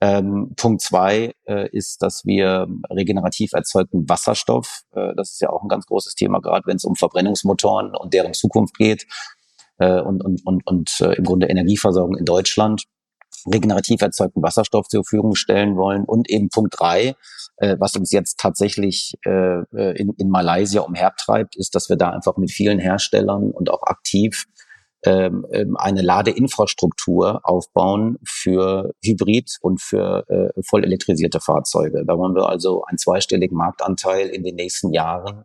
Ähm, Punkt zwei äh, ist, dass wir regenerativ erzeugten Wasserstoff, äh, das ist ja auch ein ganz großes Thema, gerade wenn es um Verbrennungsmotoren und deren Zukunft geht äh, und, und, und, und äh, im Grunde Energieversorgung in Deutschland, regenerativ erzeugten Wasserstoff zur Verfügung stellen wollen. Und eben Punkt drei, äh, was uns jetzt tatsächlich äh, äh in, in Malaysia umhertreibt, ist, dass wir da einfach mit vielen Herstellern und auch aktiv ähm, ähm, eine Ladeinfrastruktur aufbauen für Hybrid und für äh, voll elektrisierte Fahrzeuge. Da wollen wir also einen zweistelligen Marktanteil in den nächsten Jahren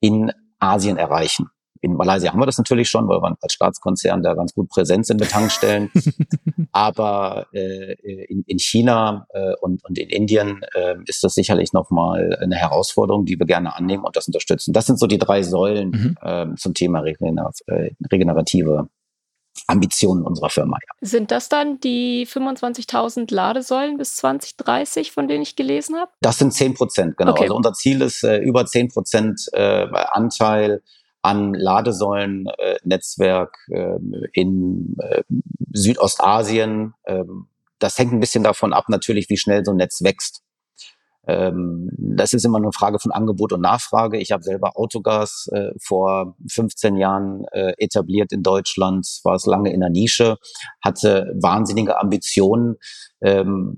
in Asien erreichen. In Malaysia haben wir das natürlich schon, weil wir als Staatskonzern da ganz gut präsent sind mit Tankstellen. Aber äh, in, in China äh, und, und in Indien äh, ist das sicherlich nochmal eine Herausforderung, die wir gerne annehmen und das unterstützen. Das sind so die drei Säulen mhm. äh, zum Thema regener äh, regenerative Ambitionen unserer Firma. Ja. Sind das dann die 25.000 Ladesäulen bis 2030, von denen ich gelesen habe? Das sind 10 Prozent, genau. Okay. Also unser Ziel ist äh, über 10 Prozent äh, Anteil an Ladesäulen-Netzwerk äh, in äh, Südostasien. Ähm, das hängt ein bisschen davon ab, natürlich, wie schnell so ein Netz wächst. Ähm, das ist immer eine Frage von Angebot und Nachfrage. Ich habe selber Autogas äh, vor 15 Jahren etabliert in Deutschland, war es lange in der Nische, hatte wahnsinnige Ambitionen. Ähm,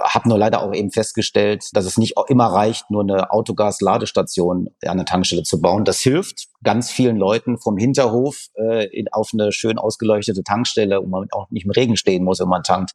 habe nur leider auch eben festgestellt, dass es nicht immer reicht, nur eine Autogas-Ladestation an der Tankstelle zu bauen. Das hilft ganz vielen Leuten vom Hinterhof äh, in, auf eine schön ausgeleuchtete Tankstelle, wo man auch nicht im Regen stehen muss, wenn man tankt,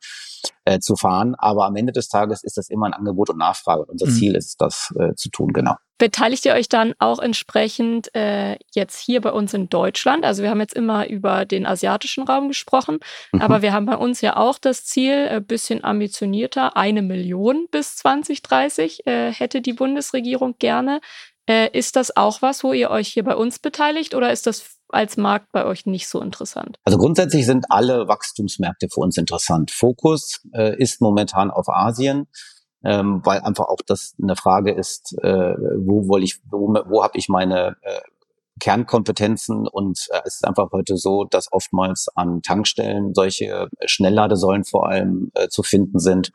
äh, zu fahren. Aber am Ende des Tages ist das immer ein Angebot und Nachfrage. Und unser mhm. Ziel ist, das äh, zu tun, genau. Beteiligt ihr euch dann auch entsprechend äh, jetzt hier bei uns in Deutschland? Also wir haben jetzt immer über den asiatischen Raum gesprochen, mhm. aber wir haben bei uns ja auch das Ziel, ein äh, bisschen ambitionierter, eine Million bis 2030 äh, hätte die Bundesregierung gerne. Äh, ist das auch was, wo ihr euch hier bei uns beteiligt oder ist das als Markt bei euch nicht so interessant? Also grundsätzlich sind alle Wachstumsmärkte für uns interessant. Fokus äh, ist momentan auf Asien ähm, weil einfach auch das eine Frage ist, äh, wo wollte ich, wo, wo habe ich meine äh, Kernkompetenzen und äh, es ist einfach heute so, dass oftmals an Tankstellen solche Schnellladesäulen vor allem äh, zu finden sind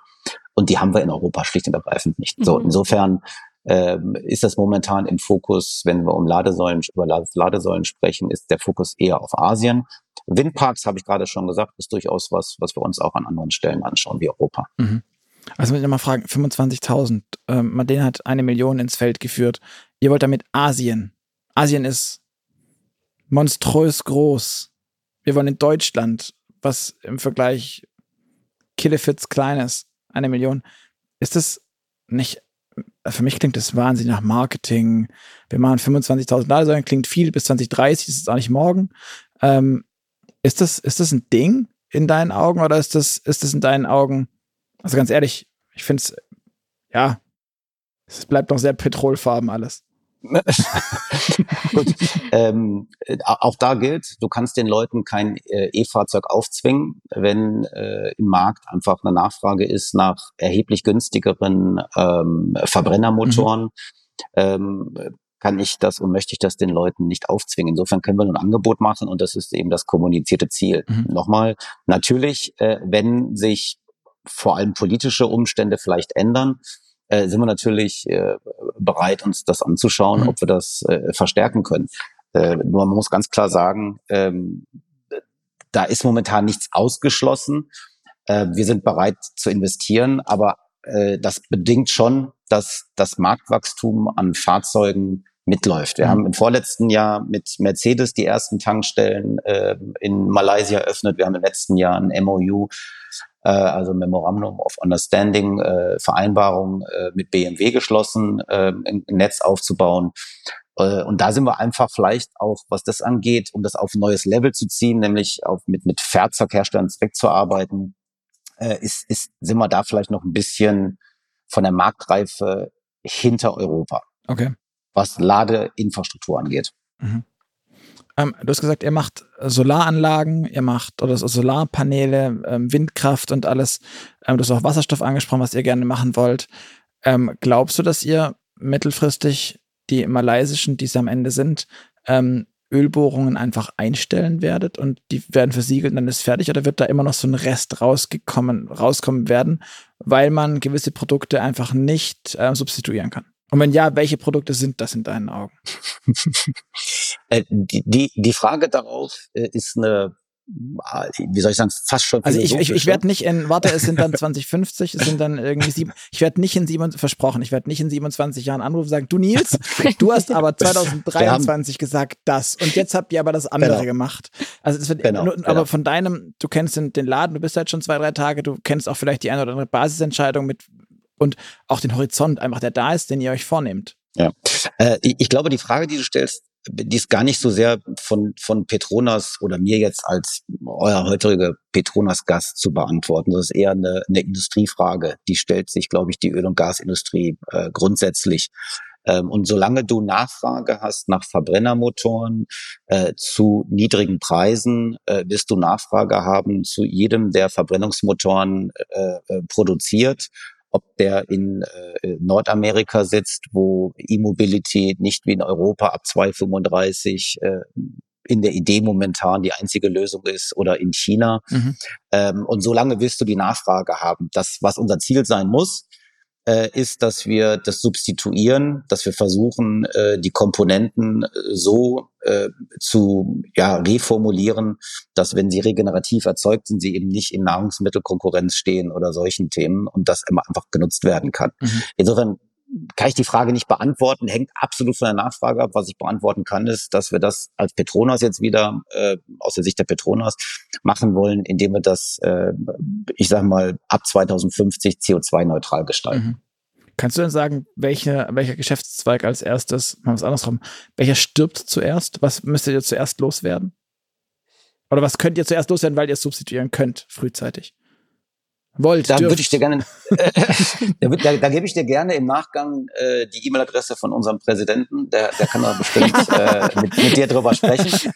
und die haben wir in Europa schlicht und ergreifend nicht. Mhm. So insofern ähm, ist das momentan im Fokus, wenn wir um Ladesäulen über Ladesäulen sprechen, ist der Fokus eher auf Asien. Windparks habe ich gerade schon gesagt, ist durchaus was, was wir uns auch an anderen Stellen anschauen wie Europa. Mhm. Also muss ich nochmal fragen, 25.000, ähm, Madeleine hat eine Million ins Feld geführt. Ihr wollt damit Asien. Asien ist monströs groß. Wir wollen in Deutschland, was im Vergleich Killefits klein ist, eine Million. Ist das nicht, für mich klingt das wahnsinnig nach Marketing. Wir machen 25.000 Ladesäulen, klingt viel, bis 2030 ist es auch nicht morgen. Ähm, ist das, ist das ein Ding in deinen Augen oder ist das, ist das in deinen Augen also ganz ehrlich, ich finde es, ja, es bleibt noch sehr petrolfarben alles. Gut. Ähm, auch da gilt, du kannst den Leuten kein äh, E-Fahrzeug aufzwingen, wenn äh, im Markt einfach eine Nachfrage ist nach erheblich günstigeren ähm, Verbrennermotoren. Mhm. Ähm, kann ich das und möchte ich das den Leuten nicht aufzwingen. Insofern können wir nur ein Angebot machen und das ist eben das kommunizierte Ziel. Mhm. Nochmal, natürlich, äh, wenn sich vor allem politische Umstände vielleicht ändern, äh, sind wir natürlich äh, bereit, uns das anzuschauen, mhm. ob wir das äh, verstärken können. Äh, nur man muss ganz klar sagen, ähm, da ist momentan nichts ausgeschlossen. Äh, wir sind bereit zu investieren, aber äh, das bedingt schon, dass das Marktwachstum an Fahrzeugen mitläuft. Wir mhm. haben im vorletzten Jahr mit Mercedes die ersten Tankstellen äh, in Malaysia eröffnet. Wir haben im letzten Jahr ein MOU, äh, also Memorandum of Understanding, äh, Vereinbarung äh, mit BMW geschlossen, äh, ein Netz aufzubauen. Äh, und da sind wir einfach vielleicht auch, was das angeht, um das auf ein neues Level zu ziehen, nämlich auf, mit, mit Fahrzeugherstellern wegzuarbeiten, äh, ist, ist, sind wir da vielleicht noch ein bisschen von der Marktreife hinter Europa. Okay was Ladeinfrastruktur angeht. Mhm. Ähm, du hast gesagt, ihr macht Solaranlagen, ihr macht oder Solarpaneele, ähm, Windkraft und alles. Ähm, du hast auch Wasserstoff angesprochen, was ihr gerne machen wollt. Ähm, glaubst du, dass ihr mittelfristig die malaysischen, die es am Ende sind, ähm, Ölbohrungen einfach einstellen werdet und die werden versiegelt und dann ist fertig oder wird da immer noch so ein Rest rausgekommen, rauskommen werden, weil man gewisse Produkte einfach nicht äh, substituieren kann? Und wenn ja, welche Produkte sind das in deinen Augen? Äh, die, die, die Frage darauf äh, ist eine wie soll ich sagen, fast schon Also ich, ich, ich werde nicht in, warte, es sind dann 2050, es sind dann irgendwie sieben, ich werde nicht in sieben, versprochen, ich werde nicht in 27 Jahren anrufen und sagen, du Nils, du hast aber 2023 gesagt das und jetzt habt ihr aber das andere genau. gemacht. Also es wird, genau, nur, genau. aber von deinem, du kennst den, den Laden, du bist halt schon zwei, drei Tage, du kennst auch vielleicht die eine oder andere Basisentscheidung mit, und auch den Horizont einfach, der da ist, den ihr euch vornehmt. Ja, äh, ich glaube, die Frage, die du stellst, die ist gar nicht so sehr von, von Petronas oder mir jetzt als euer heutiger Petronas-Gast zu beantworten. Das ist eher eine, eine Industriefrage. Die stellt sich, glaube ich, die Öl- und Gasindustrie äh, grundsätzlich. Ähm, und solange du Nachfrage hast nach Verbrennermotoren äh, zu niedrigen Preisen, äh, wirst du Nachfrage haben zu jedem, der Verbrennungsmotoren äh, äh produziert ob der in äh, Nordamerika sitzt, wo E-Mobility nicht wie in Europa ab 235 äh, in der Idee momentan die einzige Lösung ist oder in China. Mhm. Ähm, und solange wirst du die Nachfrage haben. Das, was unser Ziel sein muss, äh, ist, dass wir das substituieren, dass wir versuchen, äh, die Komponenten äh, so äh, zu ja, reformulieren, dass wenn sie regenerativ erzeugt sind, sie eben nicht in Nahrungsmittelkonkurrenz stehen oder solchen Themen und das immer einfach genutzt werden kann. Mhm. Insofern kann ich die Frage nicht beantworten, hängt absolut von der Nachfrage ab. Was ich beantworten kann, ist, dass wir das als Petronas jetzt wieder äh, aus der Sicht der Petronas machen wollen, indem wir das, äh, ich sage mal, ab 2050 CO2-neutral gestalten. Mhm. Kannst du denn sagen, welche, welcher Geschäftszweig als erstes, machen wir es andersrum, welcher stirbt zuerst? Was müsstet ihr zuerst loswerden? Oder was könnt ihr zuerst loswerden, weil ihr es substituieren könnt, frühzeitig? Wollt, da würde ich dir gerne, da, da, da gebe ich dir gerne im Nachgang äh, die E-Mail-Adresse von unserem Präsidenten. Der, der kann da bestimmt äh, mit, mit dir drüber sprechen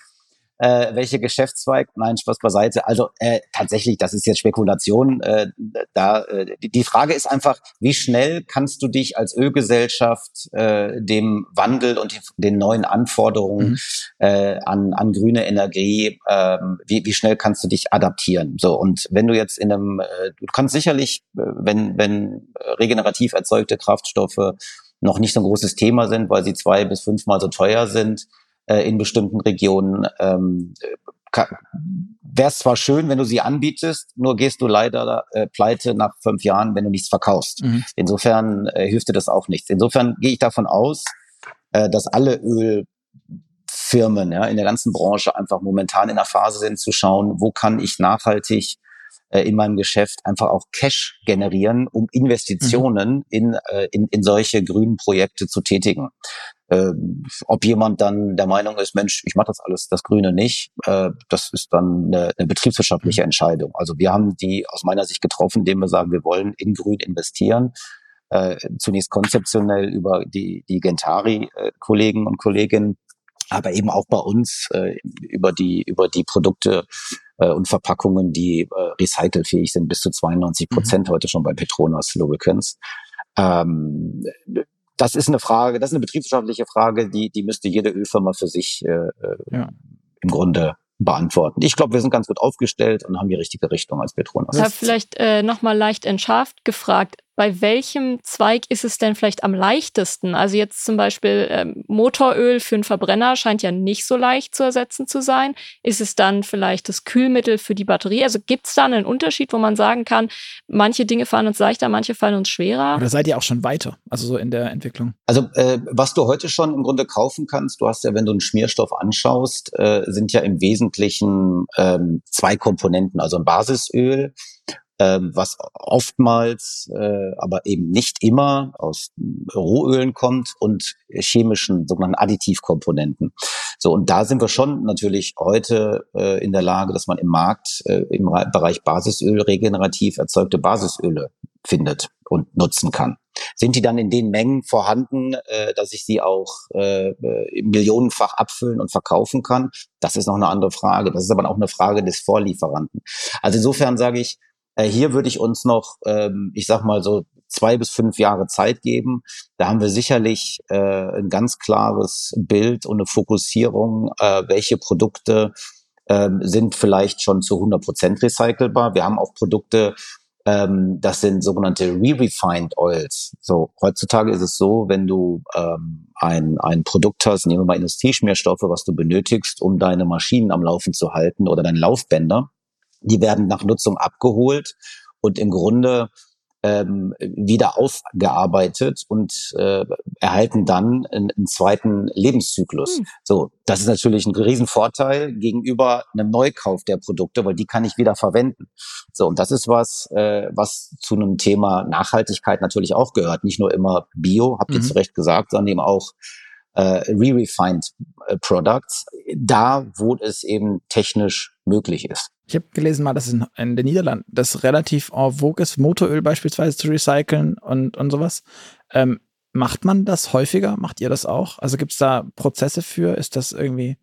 äh, welche Geschäftszweig. Nein, Spaß beiseite. Also äh, tatsächlich, das ist jetzt Spekulation. Äh, da äh, die Frage ist einfach, wie schnell kannst du dich als Ölgesellschaft äh, dem Wandel und den neuen Anforderungen mhm. äh, an, an grüne Energie, äh, wie, wie schnell kannst du dich adaptieren? So und wenn du jetzt in einem, äh, du kannst sicherlich, äh, wenn wenn regenerativ erzeugte Kraftstoffe noch nicht so ein großes Thema sind, weil sie zwei bis fünfmal so teuer sind, äh, in bestimmten Regionen. Ähm, Wäre es zwar schön, wenn du sie anbietest, nur gehst du leider äh, pleite nach fünf Jahren, wenn du nichts verkaufst. Mhm. Insofern äh, hilft dir das auch nichts. Insofern gehe ich davon aus, äh, dass alle Ölfirmen ja, in der ganzen Branche einfach momentan in der Phase sind zu schauen, wo kann ich nachhaltig äh, in meinem Geschäft einfach auch Cash generieren, um Investitionen mhm. in, äh, in, in solche grünen Projekte zu tätigen. Äh, ob jemand dann der Meinung ist, Mensch, ich mache das alles, das Grüne nicht, äh, das ist dann eine, eine betriebswirtschaftliche mhm. Entscheidung. Also wir haben die aus meiner Sicht getroffen, indem wir sagen, wir wollen in Grün investieren. Äh, zunächst konzeptionell über die, die Gentari-Kollegen und Kolleginnen, aber eben auch bei uns äh, über die über die Produkte äh, und Verpackungen, die äh, recycelfähig sind, bis zu 92 Prozent mhm. heute schon bei Petronas Lubricants. Ähm, das ist eine Frage, das ist eine betriebswirtschaftliche Frage, die, die müsste jede Ölfirma für sich äh, äh, ja. im Grunde beantworten. Ich glaube, wir sind ganz gut aufgestellt und haben die richtige Richtung als Petronas. Ja, vielleicht äh, nochmal leicht entschärft gefragt. Bei welchem Zweig ist es denn vielleicht am leichtesten? Also jetzt zum Beispiel ähm, Motoröl für einen Verbrenner scheint ja nicht so leicht zu ersetzen zu sein. Ist es dann vielleicht das Kühlmittel für die Batterie? Also gibt es da einen Unterschied, wo man sagen kann, manche Dinge fallen uns leichter, manche fallen uns schwerer? Oder seid ihr auch schon weiter, also so in der Entwicklung? Also äh, was du heute schon im Grunde kaufen kannst, du hast ja, wenn du einen Schmierstoff anschaust, äh, sind ja im Wesentlichen ähm, zwei Komponenten, also ein Basisöl ähm, was oftmals, äh, aber eben nicht immer aus Rohölen kommt und chemischen sogenannten Additivkomponenten. So, und da sind wir schon natürlich heute äh, in der Lage, dass man im Markt äh, im Bereich Basisöl regenerativ erzeugte Basisöle findet und nutzen kann. Sind die dann in den Mengen vorhanden, äh, dass ich sie auch äh, millionenfach abfüllen und verkaufen kann? Das ist noch eine andere Frage. Das ist aber auch eine Frage des Vorlieferanten. Also insofern sage ich, äh, hier würde ich uns noch, ähm, ich sag mal so zwei bis fünf Jahre Zeit geben. Da haben wir sicherlich äh, ein ganz klares Bild und eine Fokussierung, äh, welche Produkte äh, sind vielleicht schon zu 100 Prozent recycelbar. Wir haben auch Produkte, ähm, das sind sogenannte re-refined Oils. So heutzutage ist es so, wenn du ähm, ein, ein Produkt hast, nehmen wir mal Industrieschmierstoffe, was du benötigst, um deine Maschinen am Laufen zu halten oder deine Laufbänder, die werden nach Nutzung abgeholt und im Grunde ähm, wieder aufgearbeitet und äh, erhalten dann einen, einen zweiten Lebenszyklus. Hm. So, das ist natürlich ein Riesenvorteil gegenüber einem Neukauf der Produkte, weil die kann ich wieder verwenden. So, und das ist was, äh, was zu einem Thema Nachhaltigkeit natürlich auch gehört. Nicht nur immer Bio, habt ihr mhm. zu Recht gesagt, sondern eben auch äh, re-refined Products, da wo es eben technisch möglich ist. Ich habe gelesen mal, dass es in, den Niederlanden das relativ en vogue ist, Motoröl beispielsweise zu recyceln und, und sowas. Ähm, macht man das häufiger? Macht ihr das auch? Also gibt es da Prozesse für? Ist das irgendwie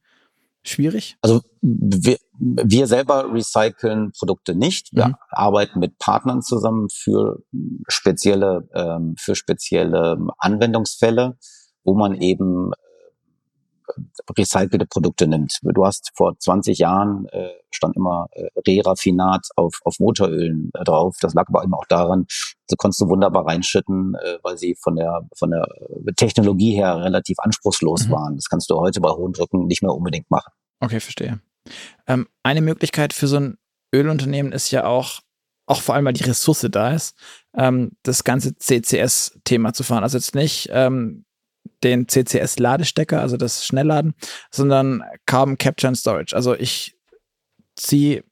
schwierig? Also wir, wir selber recyceln Produkte nicht. Wir mhm. arbeiten mit Partnern zusammen für spezielle, ähm, für spezielle Anwendungsfälle wo man eben äh, recycelte Produkte nimmt. Du hast vor 20 Jahren äh, stand immer äh, Re-Raffinat auf, auf Motorölen äh, drauf. Das lag aber eben auch daran, so konntest du wunderbar reinschütten, äh, weil sie von der von der Technologie her relativ anspruchslos mhm. waren. Das kannst du heute bei hohen Drücken nicht mehr unbedingt machen. Okay, verstehe. Ähm, eine Möglichkeit für so ein Ölunternehmen ist ja auch, auch vor allem, weil die Ressource da ist, ähm, das ganze CCS-Thema zu fahren. Also jetzt nicht ähm, den CCS-Ladestecker, also das Schnellladen, sondern Carbon Capture and Storage. Also ich ziehe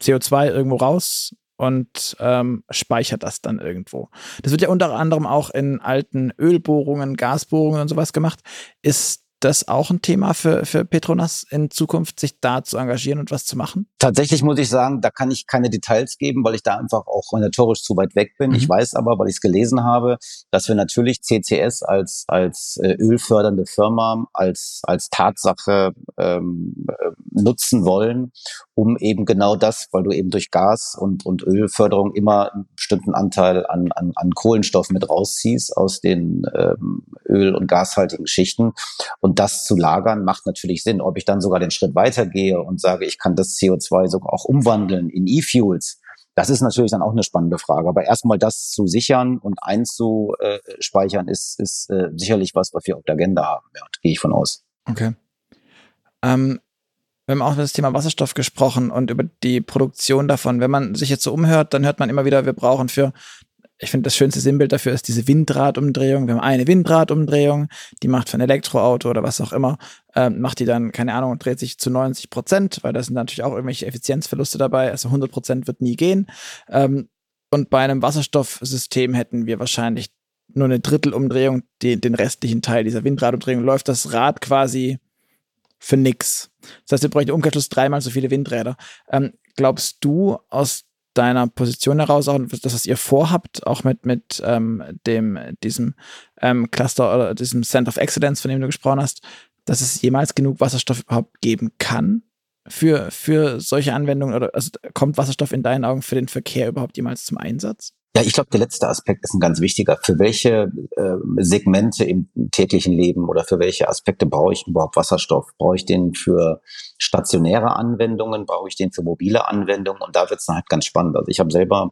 CO2 irgendwo raus und ähm, speichere das dann irgendwo. Das wird ja unter anderem auch in alten Ölbohrungen, Gasbohrungen und sowas gemacht. Ist das auch ein Thema für, für Petronas in Zukunft, sich da zu engagieren und was zu machen? Tatsächlich muss ich sagen, da kann ich keine Details geben, weil ich da einfach auch organisatorisch zu weit weg bin. Mhm. Ich weiß aber, weil ich es gelesen habe, dass wir natürlich CCS als, als äh, ölfördernde Firma, als, als Tatsache ähm, äh, nutzen wollen, um eben genau das, weil du eben durch Gas und, und Ölförderung immer einen bestimmten Anteil an, an, an Kohlenstoff mit rausziehst aus den ähm, öl- und gashaltigen Schichten. Und das zu lagern macht natürlich Sinn. Ob ich dann sogar den Schritt weitergehe und sage, ich kann das CO2 sogar auch umwandeln in E-Fuels, das ist natürlich dann auch eine spannende Frage. Aber erstmal das zu sichern und einzuspeichern, ist, ist äh, sicherlich was, was wir auf der Agenda haben. Ja, gehe ich von aus. Okay. Ähm, wir haben auch über das Thema Wasserstoff gesprochen und über die Produktion davon. Wenn man sich jetzt so umhört, dann hört man immer wieder, wir brauchen für ich finde, das schönste Sinnbild dafür ist diese Windradumdrehung. Wir haben eine Windradumdrehung, die macht für ein Elektroauto oder was auch immer, ähm, macht die dann, keine Ahnung, dreht sich zu 90 Prozent, weil da sind natürlich auch irgendwelche Effizienzverluste dabei. Also 100 Prozent wird nie gehen. Ähm, und bei einem Wasserstoffsystem hätten wir wahrscheinlich nur eine Drittelumdrehung, die, den restlichen Teil dieser Windradumdrehung läuft das Rad quasi für nix. Das heißt, wir bräuchten Umkehrschluss dreimal so viele Windräder. Ähm, glaubst du aus deiner Position heraus auch das, was ihr vorhabt, auch mit, mit ähm, dem, diesem ähm, Cluster oder diesem Center of Excellence, von dem du gesprochen hast, dass es jemals genug Wasserstoff überhaupt geben kann für, für solche Anwendungen? Oder also kommt Wasserstoff in deinen Augen für den Verkehr überhaupt jemals zum Einsatz? Ja, ich glaube, der letzte Aspekt ist ein ganz wichtiger. Für welche äh, Segmente im täglichen Leben oder für welche Aspekte brauche ich überhaupt Wasserstoff? Brauche ich den für stationäre Anwendungen? Brauche ich den für mobile Anwendungen? Und da wird es dann halt ganz spannend. Also ich habe selber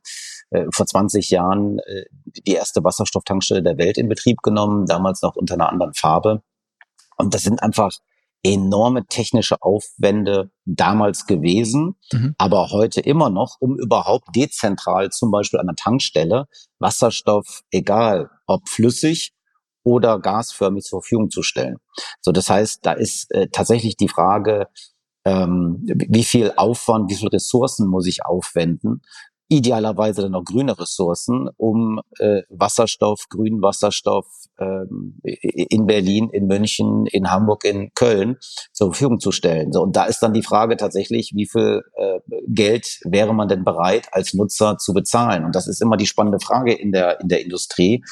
äh, vor 20 Jahren äh, die erste Wasserstofftankstelle der Welt in Betrieb genommen, damals noch unter einer anderen Farbe. Und das sind einfach enorme technische Aufwände damals gewesen, mhm. aber heute immer noch, um überhaupt dezentral zum Beispiel an der Tankstelle Wasserstoff, egal ob flüssig oder gasförmig zur Verfügung zu stellen. So, das heißt, da ist äh, tatsächlich die Frage, ähm, wie viel Aufwand, wie viel Ressourcen muss ich aufwenden, idealerweise dann auch grüne Ressourcen, um äh, Wasserstoff, grünen Wasserstoff ähm, in Berlin, in München, in Hamburg, in Köln zur Verfügung zu stellen. So, und da ist dann die Frage tatsächlich, wie viel äh, Geld wäre man denn bereit als Nutzer zu bezahlen? Und das ist immer die spannende Frage in der, in der Industrie.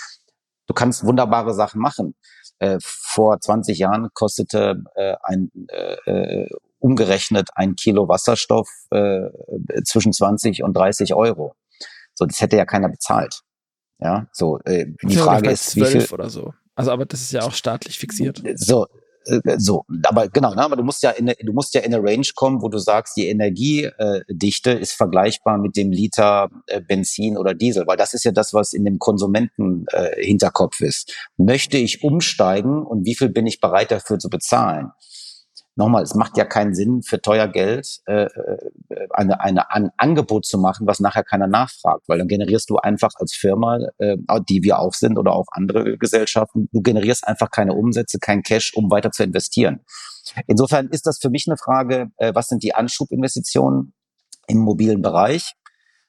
Du kannst wunderbare Sachen machen. Äh, vor 20 Jahren kostete äh, ein äh, äh umgerechnet ein Kilo Wasserstoff äh, zwischen 20 und 30 Euro. So, das hätte ja keiner bezahlt. Ja, so äh, die Frage ist, wie viel oder so. Also, aber das ist ja auch staatlich fixiert. So, äh, so, aber genau, ne, aber du musst ja in du musst ja in eine Range kommen, wo du sagst, die Energiedichte ist vergleichbar mit dem Liter äh, Benzin oder Diesel, weil das ist ja das, was in dem Konsumenten äh, Hinterkopf ist. Möchte ich umsteigen und wie viel bin ich bereit dafür zu bezahlen? Nochmal, es macht ja keinen Sinn für teuer Geld äh, äh, eine, eine, ein Angebot zu machen, was nachher keiner nachfragt, weil dann generierst du einfach als Firma, äh, die wir auch sind oder auch andere Gesellschaften, du generierst einfach keine Umsätze, kein Cash, um weiter zu investieren. Insofern ist das für mich eine Frage, äh, was sind die Anschubinvestitionen im mobilen Bereich?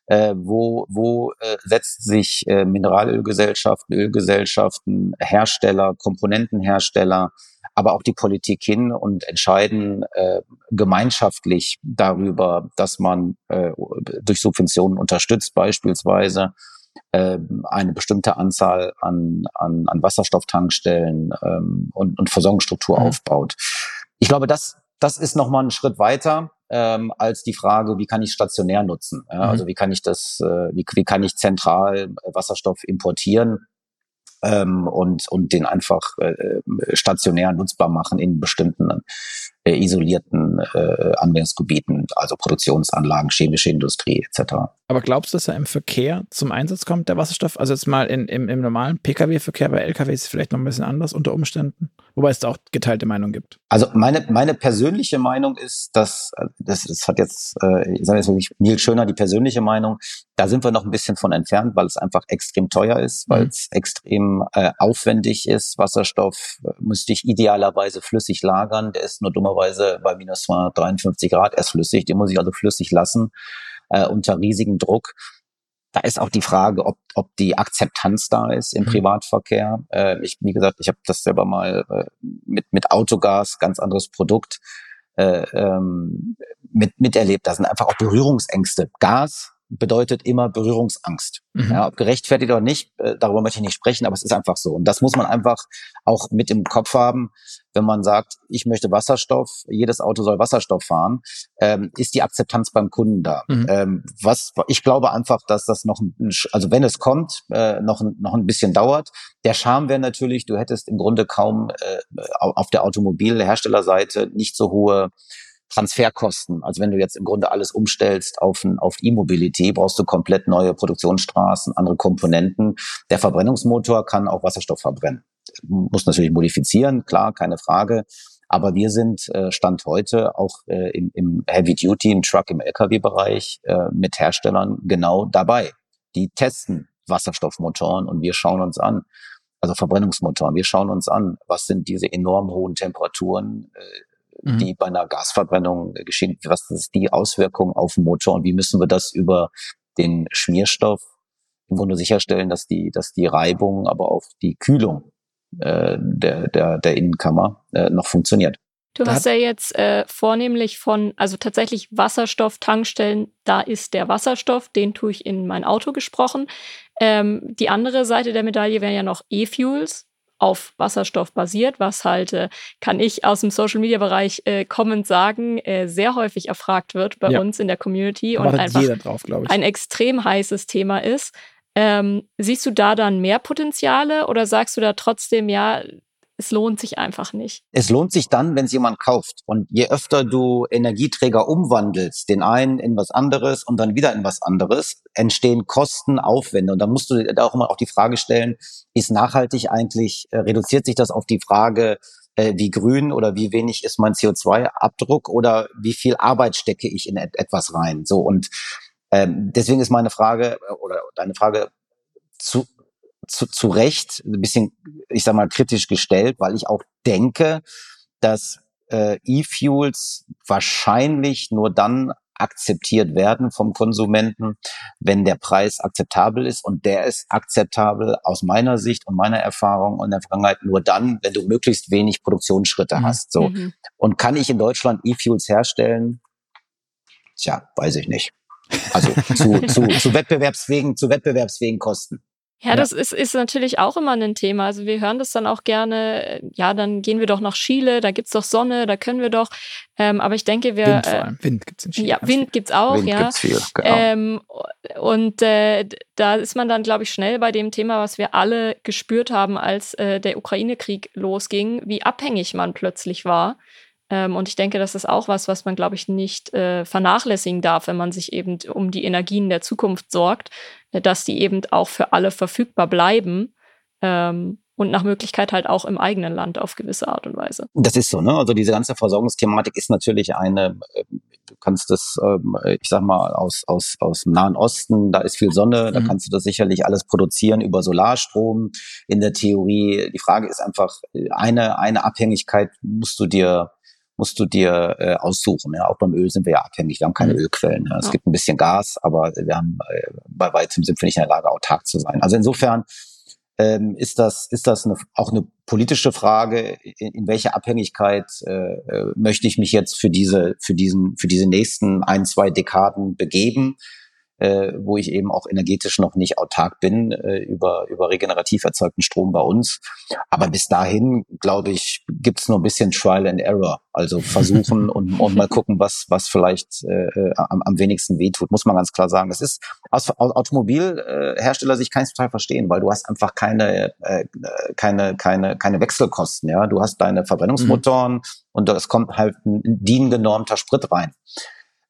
Äh, wo wo äh, setzt sich äh, Mineralölgesellschaften, Ölgesellschaften, Hersteller, Komponentenhersteller, aber auch die Politik hin und entscheiden äh, gemeinschaftlich darüber, dass man äh, durch Subventionen unterstützt, beispielsweise äh, eine bestimmte Anzahl an, an, an Wasserstofftankstellen ähm, und, und Versorgungsstruktur mhm. aufbaut. Ich glaube, das, das ist nochmal ein Schritt weiter ähm, als die Frage, wie kann ich stationär nutzen? Ja, mhm. Also wie kann ich das, äh, wie, wie kann ich zentral Wasserstoff importieren? Ähm, und, und den einfach äh, stationär nutzbar machen in bestimmten äh, isolierten äh, Anwendungsgebieten, also Produktionsanlagen, chemische Industrie etc. Aber glaubst du, dass er im Verkehr zum Einsatz kommt, der Wasserstoff? Also jetzt mal in, im, im normalen Pkw-Verkehr, bei Lkw ist es vielleicht noch ein bisschen anders unter Umständen, wobei es da auch geteilte Meinung gibt. Also meine, meine persönliche Meinung ist, dass, das, das hat jetzt, äh, ich sage jetzt wirklich Nils Schöner, die persönliche Meinung, da sind wir noch ein bisschen von entfernt, weil es einfach extrem teuer ist, weil mhm. es extrem äh, aufwendig ist. Wasserstoff äh, müsste ich idealerweise flüssig lagern, der ist nur dummer dummerweise bei minus 253 Grad erst flüssig. Den muss ich also flüssig lassen äh, unter riesigem Druck. Da ist auch die Frage, ob, ob die Akzeptanz da ist im mhm. Privatverkehr. Äh, ich, wie gesagt, ich habe das selber mal äh, mit, mit Autogas, ganz anderes Produkt, äh, ähm, mit, miterlebt. Da sind einfach auch Berührungsängste. Gas bedeutet immer Berührungsangst. Mhm. Ja, ob gerechtfertigt oder nicht, äh, darüber möchte ich nicht sprechen, aber es ist einfach so. Und das muss man einfach auch mit im Kopf haben, wenn man sagt, ich möchte Wasserstoff, jedes Auto soll Wasserstoff fahren, ähm, ist die Akzeptanz beim Kunden da. Mhm. Ähm, was ich glaube einfach, dass das noch, also wenn es kommt, äh, noch, noch ein bisschen dauert. Der Charme wäre natürlich, du hättest im Grunde kaum äh, auf der Automobilherstellerseite nicht so hohe Transferkosten. Also wenn du jetzt im Grunde alles umstellst auf, auf E-Mobility, brauchst du komplett neue Produktionsstraßen, andere Komponenten. Der Verbrennungsmotor kann auch Wasserstoff verbrennen. Muss natürlich modifizieren, klar, keine Frage. Aber wir sind äh, Stand heute auch äh, im, im Heavy Duty, im Truck, im Lkw-Bereich äh, mit Herstellern genau dabei. Die testen Wasserstoffmotoren und wir schauen uns an, also Verbrennungsmotoren, wir schauen uns an, was sind diese enorm hohen Temperaturen, äh, mhm. die bei einer Gasverbrennung geschehen. Was ist die Auswirkung auf den Motor und wie müssen wir das über den Schmierstoff im Grunde sicherstellen, dass die, dass die Reibung, aber auch die Kühlung äh, der, der, der Innenkammer äh, noch funktioniert. Du hast ja jetzt äh, vornehmlich von, also tatsächlich Wasserstoff-Tankstellen, da ist der Wasserstoff, den tue ich in mein Auto gesprochen. Ähm, die andere Seite der Medaille wären ja noch E-Fuels, auf Wasserstoff basiert, was halt, äh, kann ich aus dem Social-Media-Bereich äh, kommend sagen, äh, sehr häufig erfragt wird bei ja. uns in der Community und einfach drauf, ein extrem heißes Thema ist. Ähm, siehst du da dann mehr Potenziale oder sagst du da trotzdem, ja, es lohnt sich einfach nicht. Es lohnt sich dann, wenn es jemand kauft. Und je öfter du Energieträger umwandelst, den einen in was anderes und dann wieder in was anderes, entstehen Kosten, Aufwände. Und dann musst du da auch immer auch die Frage stellen, ist nachhaltig eigentlich, äh, reduziert sich das auf die Frage, äh, wie grün oder wie wenig ist mein CO2-Abdruck oder wie viel Arbeit stecke ich in et etwas rein? So und ähm, deswegen ist meine Frage äh, oder deine Frage zu, zu, zu Recht ein bisschen, ich sag mal, kritisch gestellt, weil ich auch denke, dass äh, E-Fuels wahrscheinlich nur dann akzeptiert werden vom Konsumenten, wenn der Preis akzeptabel ist. Und der ist akzeptabel aus meiner Sicht und meiner Erfahrung und der Vergangenheit nur dann, wenn du möglichst wenig Produktionsschritte mhm. hast. So. Mhm. Und kann ich in Deutschland E-Fuels herstellen? Tja, weiß ich nicht. Also zu, zu, zu wettbewerbsfähigen, zu wettbewerbsfähigen Kosten. Ja, das ist, ist natürlich auch immer ein Thema. Also wir hören das dann auch gerne, ja, dann gehen wir doch nach Chile, da gibt's doch Sonne, da können wir doch. Ähm, aber ich denke, wir. Wind vor allem. Äh, Wind gibt's in Chile. Ja, Wind gibt's auch, Wind ja. Gibt's viel, genau. Ähm, und äh, da ist man dann, glaube ich, schnell bei dem Thema, was wir alle gespürt haben, als äh, der Ukraine-Krieg losging, wie abhängig man plötzlich war ähm, und ich denke, das ist auch was, was man, glaube ich, nicht äh, vernachlässigen darf, wenn man sich eben um die Energien der Zukunft sorgt, äh, dass die eben auch für alle verfügbar bleiben. Ähm, und nach Möglichkeit halt auch im eigenen Land auf gewisse Art und Weise. Das ist so, ne? Also diese ganze Versorgungsthematik ist natürlich eine, äh, du kannst das, ähm, ich sag mal, aus, aus, aus dem Nahen Osten, da ist viel Sonne, mhm. da kannst du das sicherlich alles produzieren über Solarstrom in der Theorie. Die Frage ist einfach, eine, eine Abhängigkeit musst du dir musst du dir äh, aussuchen. Ja, auch beim Öl sind wir ja abhängig. Wir haben keine mhm. Ölquellen. Ja. Es ja. gibt ein bisschen Gas, aber wir haben äh, bei weitem sind wir nicht in der Lage, autark zu sein. Also insofern ähm, ist das ist das eine, auch eine politische Frage, in, in welche Abhängigkeit äh, äh, möchte ich mich jetzt für diese für diesen für diese nächsten ein zwei Dekaden begeben äh, wo ich eben auch energetisch noch nicht autark bin äh, über, über regenerativ erzeugten Strom bei uns. Aber bis dahin, glaube ich, gibt's nur ein bisschen Trial and Error. Also versuchen und, und mal gucken, was, was vielleicht äh, äh, am, am wenigsten wehtut, muss man ganz klar sagen. Das ist aus, aus Automobilhersteller sich kein total verstehen, weil du hast einfach keine, äh, keine, keine, keine Wechselkosten. Ja, Du hast deine Verbrennungsmotoren mhm. und es kommt halt ein DIN-genormter Sprit rein.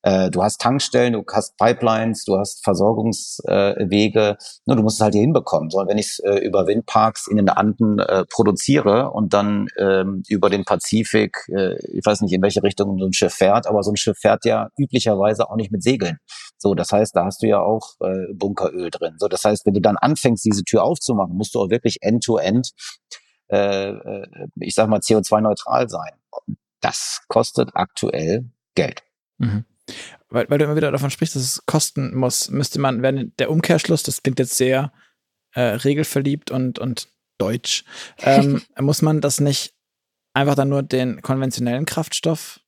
Äh, du hast Tankstellen, du hast Pipelines, du hast Versorgungswege. Nur du musst es halt hier hinbekommen. So, wenn ich es äh, über Windparks in den Anden äh, produziere und dann ähm, über den Pazifik, ich weiß nicht, in welche Richtung so ein Schiff fährt, aber so ein Schiff fährt ja üblicherweise auch nicht mit Segeln. So, das heißt, da hast du ja auch Bunkeröl drin. So, das heißt, wenn du dann anfängst, diese Tür aufzumachen, musst du auch wirklich end-to-end, -end, ich sag mal, CO2-neutral sein. Das kostet aktuell Geld. Mhm. Weil, weil du immer wieder davon sprichst, dass es kosten muss, müsste man, wenn der Umkehrschluss, das klingt jetzt sehr äh, regelverliebt und, und deutsch, ähm, muss man das nicht einfach dann nur den konventionellen Kraftstoff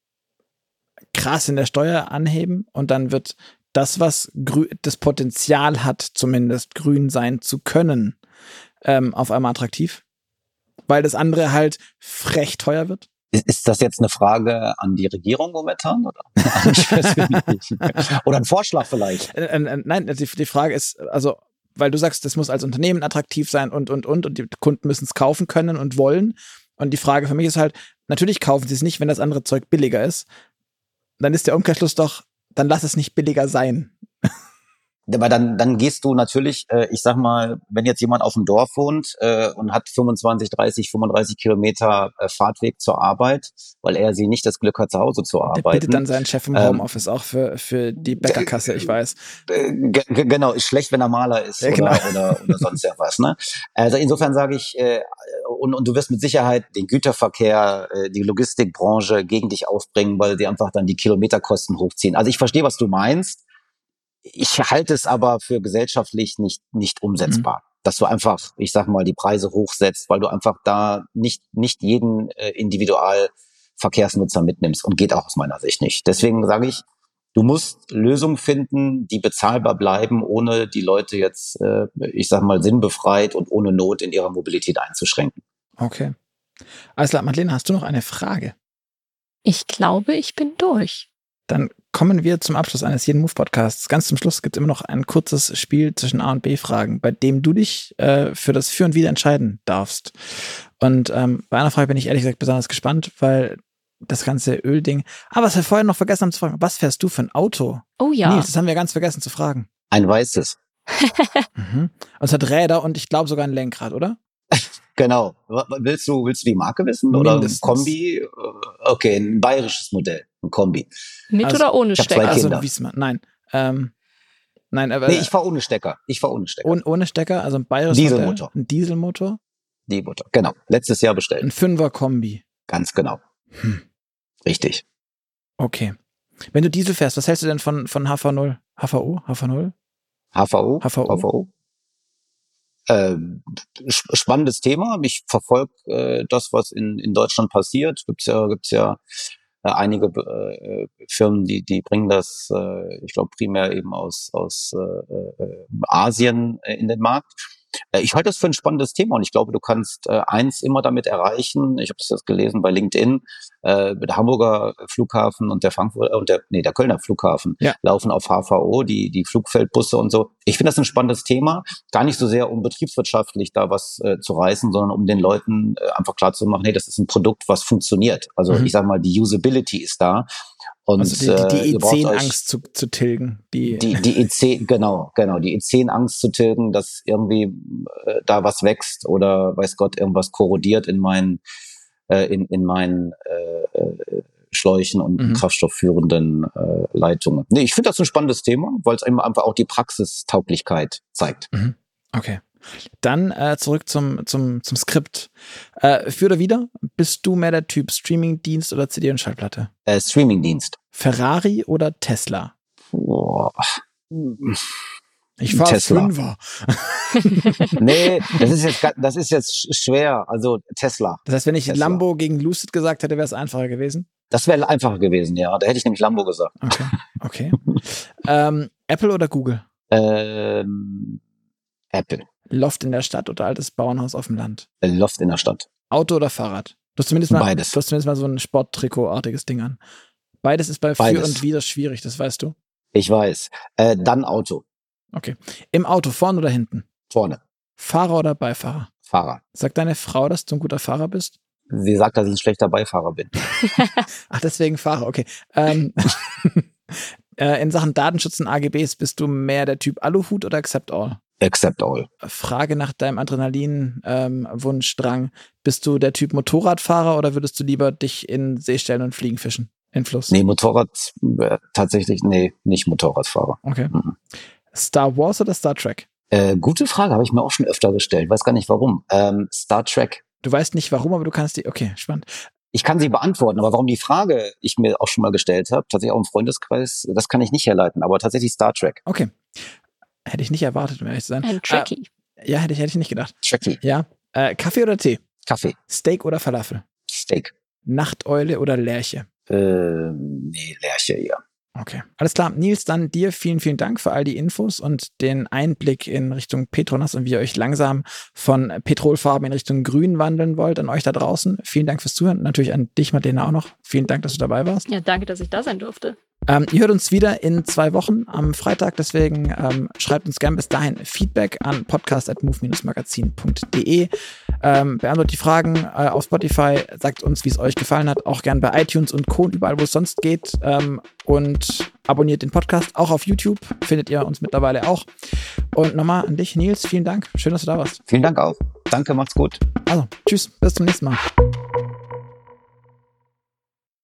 krass in der Steuer anheben und dann wird das, was das Potenzial hat, zumindest grün sein zu können, ähm, auf einmal attraktiv? Weil das andere halt frech teuer wird? Ist das jetzt eine Frage an die Regierung momentan oder oder ein Vorschlag vielleicht? Äh, äh, nein, die, die Frage ist, also, weil du sagst, das muss als Unternehmen attraktiv sein und, und, und, und die Kunden müssen es kaufen können und wollen. Und die Frage für mich ist halt, natürlich kaufen sie es nicht, wenn das andere Zeug billiger ist. Dann ist der Umkehrschluss doch, dann lass es nicht billiger sein. Aber dann, dann gehst du natürlich, äh, ich sag mal, wenn jetzt jemand auf dem Dorf wohnt äh, und hat 25, 30, 35 Kilometer äh, Fahrtweg zur Arbeit, weil er sie nicht das Glück hat, zu Hause zu arbeiten. Der bittet dann seinen Chef im ähm, Homeoffice auch für, für die Bäckerkasse, ich weiß. Genau, ist schlecht, wenn er Maler ist ja, genau. oder, oder, oder sonst irgendwas. Ne? Also insofern sage ich, äh, und, und du wirst mit Sicherheit den Güterverkehr, äh, die Logistikbranche gegen dich aufbringen, weil sie einfach dann die Kilometerkosten hochziehen. Also ich verstehe, was du meinst. Ich halte es aber für gesellschaftlich nicht, nicht umsetzbar. Mhm. Dass du einfach, ich sag mal, die Preise hochsetzt, weil du einfach da nicht, nicht jeden äh, Individualverkehrsnutzer mitnimmst und geht auch aus meiner Sicht nicht. Deswegen sage ich, du musst Lösungen finden, die bezahlbar bleiben, ohne die Leute jetzt, äh, ich sag mal, sinnbefreit und ohne Not in ihrer Mobilität einzuschränken. Okay. Alles klar, Madeleine, hast du noch eine Frage? Ich glaube, ich bin durch. Dann kommen wir zum Abschluss eines jeden Move-Podcasts. Ganz zum Schluss gibt es immer noch ein kurzes Spiel zwischen A und B-Fragen, bei dem du dich äh, für das Für und Wider entscheiden darfst. Und ähm, bei einer Frage bin ich ehrlich gesagt besonders gespannt, weil das ganze Ölding. Aber was wir vorher noch vergessen haben zu fragen, was fährst du für ein Auto? Oh ja. Nils, das haben wir ganz vergessen zu fragen. Ein weißes. Mhm. Und es hat Räder und ich glaube sogar ein Lenkrad, oder? Genau. Willst du, willst du die Marke wissen? Oder ein Mindestens. Kombi? Okay, ein bayerisches Modell. Ein Kombi. Mit Also, oder ohne Stecker? Also Wiesmann. Nein. Ähm, nein, aber Nee, ich fahre ohne Stecker. Ich fahre ohne Stecker. ohne, ohne Stecker, also ein bayerisches Dieselmotor. Modell, ein Dieselmotor, Die Mutter. Genau. Letztes Jahr bestellt. ein Fünfer-Kombi. Ganz genau. Hm. Richtig. Okay. Wenn du Diesel fährst, was hältst du denn von, von HV0? HVO? HV0? HVO. HVO. HVO. Sp- spannendes Thema. Ich verfolge äh, das, was in, in Deutschland passiert. Gibt's ja, gibt's ja äh, einige äh, Firmen, die, die bringen das, äh, ich glaube, primär eben aus, aus äh, äh, Asien äh, in den Markt. Äh, Ich halte das für ein spannendes Thema und ich glaube, du kannst äh, eins immer damit erreichen. Ich habe das jetzt gelesen bei LinkedIn. Äh, der Hamburger Flughafen und der Frankfurter und der nee der Kölner Flughafen Ja. laufen auf HVO, die die Flugfeldbusse und so. Ich finde das ein spannendes Thema. Gar nicht so sehr um betriebswirtschaftlich da was äh, zu reißen, sondern um den Leuten äh, einfach klar zu machen, hey, das ist ein Produkt, was funktioniert. Also Mhm. ich sage mal, die Usability ist da. Und Also die, die, äh, die ihr braucht euch- E10-Angst zu, zu tilgen. Die, die, die E10, genau, genau, die E10-Angst zu tilgen, dass irgendwie äh, da was wächst oder weiß Gott, irgendwas korrodiert in meinen, äh, in, in meinen äh, äh, Schläuchen und Mhm. kraftstoffführenden äh, Leitungen. Nee, ich finde das ein spannendes Thema, weil es einfach auch die Praxistauglichkeit zeigt. Okay. Dann äh, zurück zum, zum, zum Skript. Äh, für oder wieder? Bist du mehr der Typ Streamingdienst oder CD und Schallplatte? Äh, Streamingdienst. Ferrari oder Tesla? Boah. Ich fahre. Fünfer. Nee, das ist jetzt das ist jetzt sch- schwer. Also Tesla. Das heißt, wenn ich Tesla. Lambo gegen Lucid gesagt hätte, wäre es einfacher gewesen. Das wäre einfacher gewesen, ja. Da hätte ich nämlich Lambo gesagt. Okay. Okay. ähm, Apple oder Google? Ähm, Apple. Loft in der Stadt oder altes Bauernhaus auf dem Land? Äh, Loft in der Stadt. Auto oder Fahrrad? Du hast zumindest mal, Beides. Du hast zumindest mal so ein Sporttrikot-artiges Ding an. Beides ist bei für Beides. und wieder schwierig, das weißt du. Ich weiß. Äh, dann Auto. Okay. Im Auto, vorne oder hinten? Vorne. Fahrer oder Beifahrer? Fahrer. Sagt deine Frau, dass du ein guter Fahrer bist? Sie sagt, dass ich ein schlechter Beifahrer bin. Ach, deswegen Fahrer, okay. Ähm, äh, in Sachen Datenschutz und AGBs bist du mehr der Typ Aluhut oder Accept All? Accept all. Frage nach deinem Adrenalin-Wunsch, Drang. Bist du der Typ Motorradfahrer oder würdest du lieber dich in See stellen und Fliegen fischen? In Fluss? Nee, Motorrad, äh, tatsächlich, nee, nicht Motorradfahrer. Okay. Mhm. Star Wars oder Star Trek? Äh, gute Frage, habe ich mir auch schon öfter gestellt. Weiß gar nicht warum. Ähm, Star Trek. Du weißt nicht warum, aber du kannst die. Okay, spannend. Ich kann sie beantworten, aber warum die Frage ich mir auch schon mal gestellt habe, tatsächlich auch im Freundeskreis, das kann ich nicht herleiten, aber tatsächlich Star Trek. Okay. Hätte ich nicht erwartet, um ehrlich zu sein. Ein Trekkie. Äh, ja, hätte ich, hätte ich nicht gedacht. Trekkie. Ja. Äh, Kaffee oder Tee? Kaffee. Steak oder Falafel? Steak. Nachteule oder Lerche? Ähm, nee, Lerche, ja. Okay. Alles klar. Nils, dann dir vielen, vielen Dank für all die Infos und den Einblick in Richtung Petronas und wie ihr euch langsam von Petrolfarben in Richtung Grün wandeln wollt. An euch da draußen. Vielen Dank fürs Zuhören. Natürlich an dich, Madeleine, auch noch. Vielen Dank, dass du dabei warst. Ja, danke, dass ich da sein durfte. Ähm, ihr hört uns wieder in zwei Wochen am Freitag, deswegen ähm, schreibt uns gerne bis dahin Feedback an podcast.move-magazin.de. Ähm, beantwortet die Fragen äh, auf Spotify, sagt uns, wie es euch gefallen hat, auch gerne bei iTunes und Co. und überall, wo es sonst geht. Ähm, und abonniert den Podcast auch auf YouTube, findet ihr uns mittlerweile auch. Und nochmal an dich, Nils, vielen Dank. Schön, dass du da warst. Vielen Dank auch. Danke, macht's gut. Also, tschüss, bis zum nächsten Mal.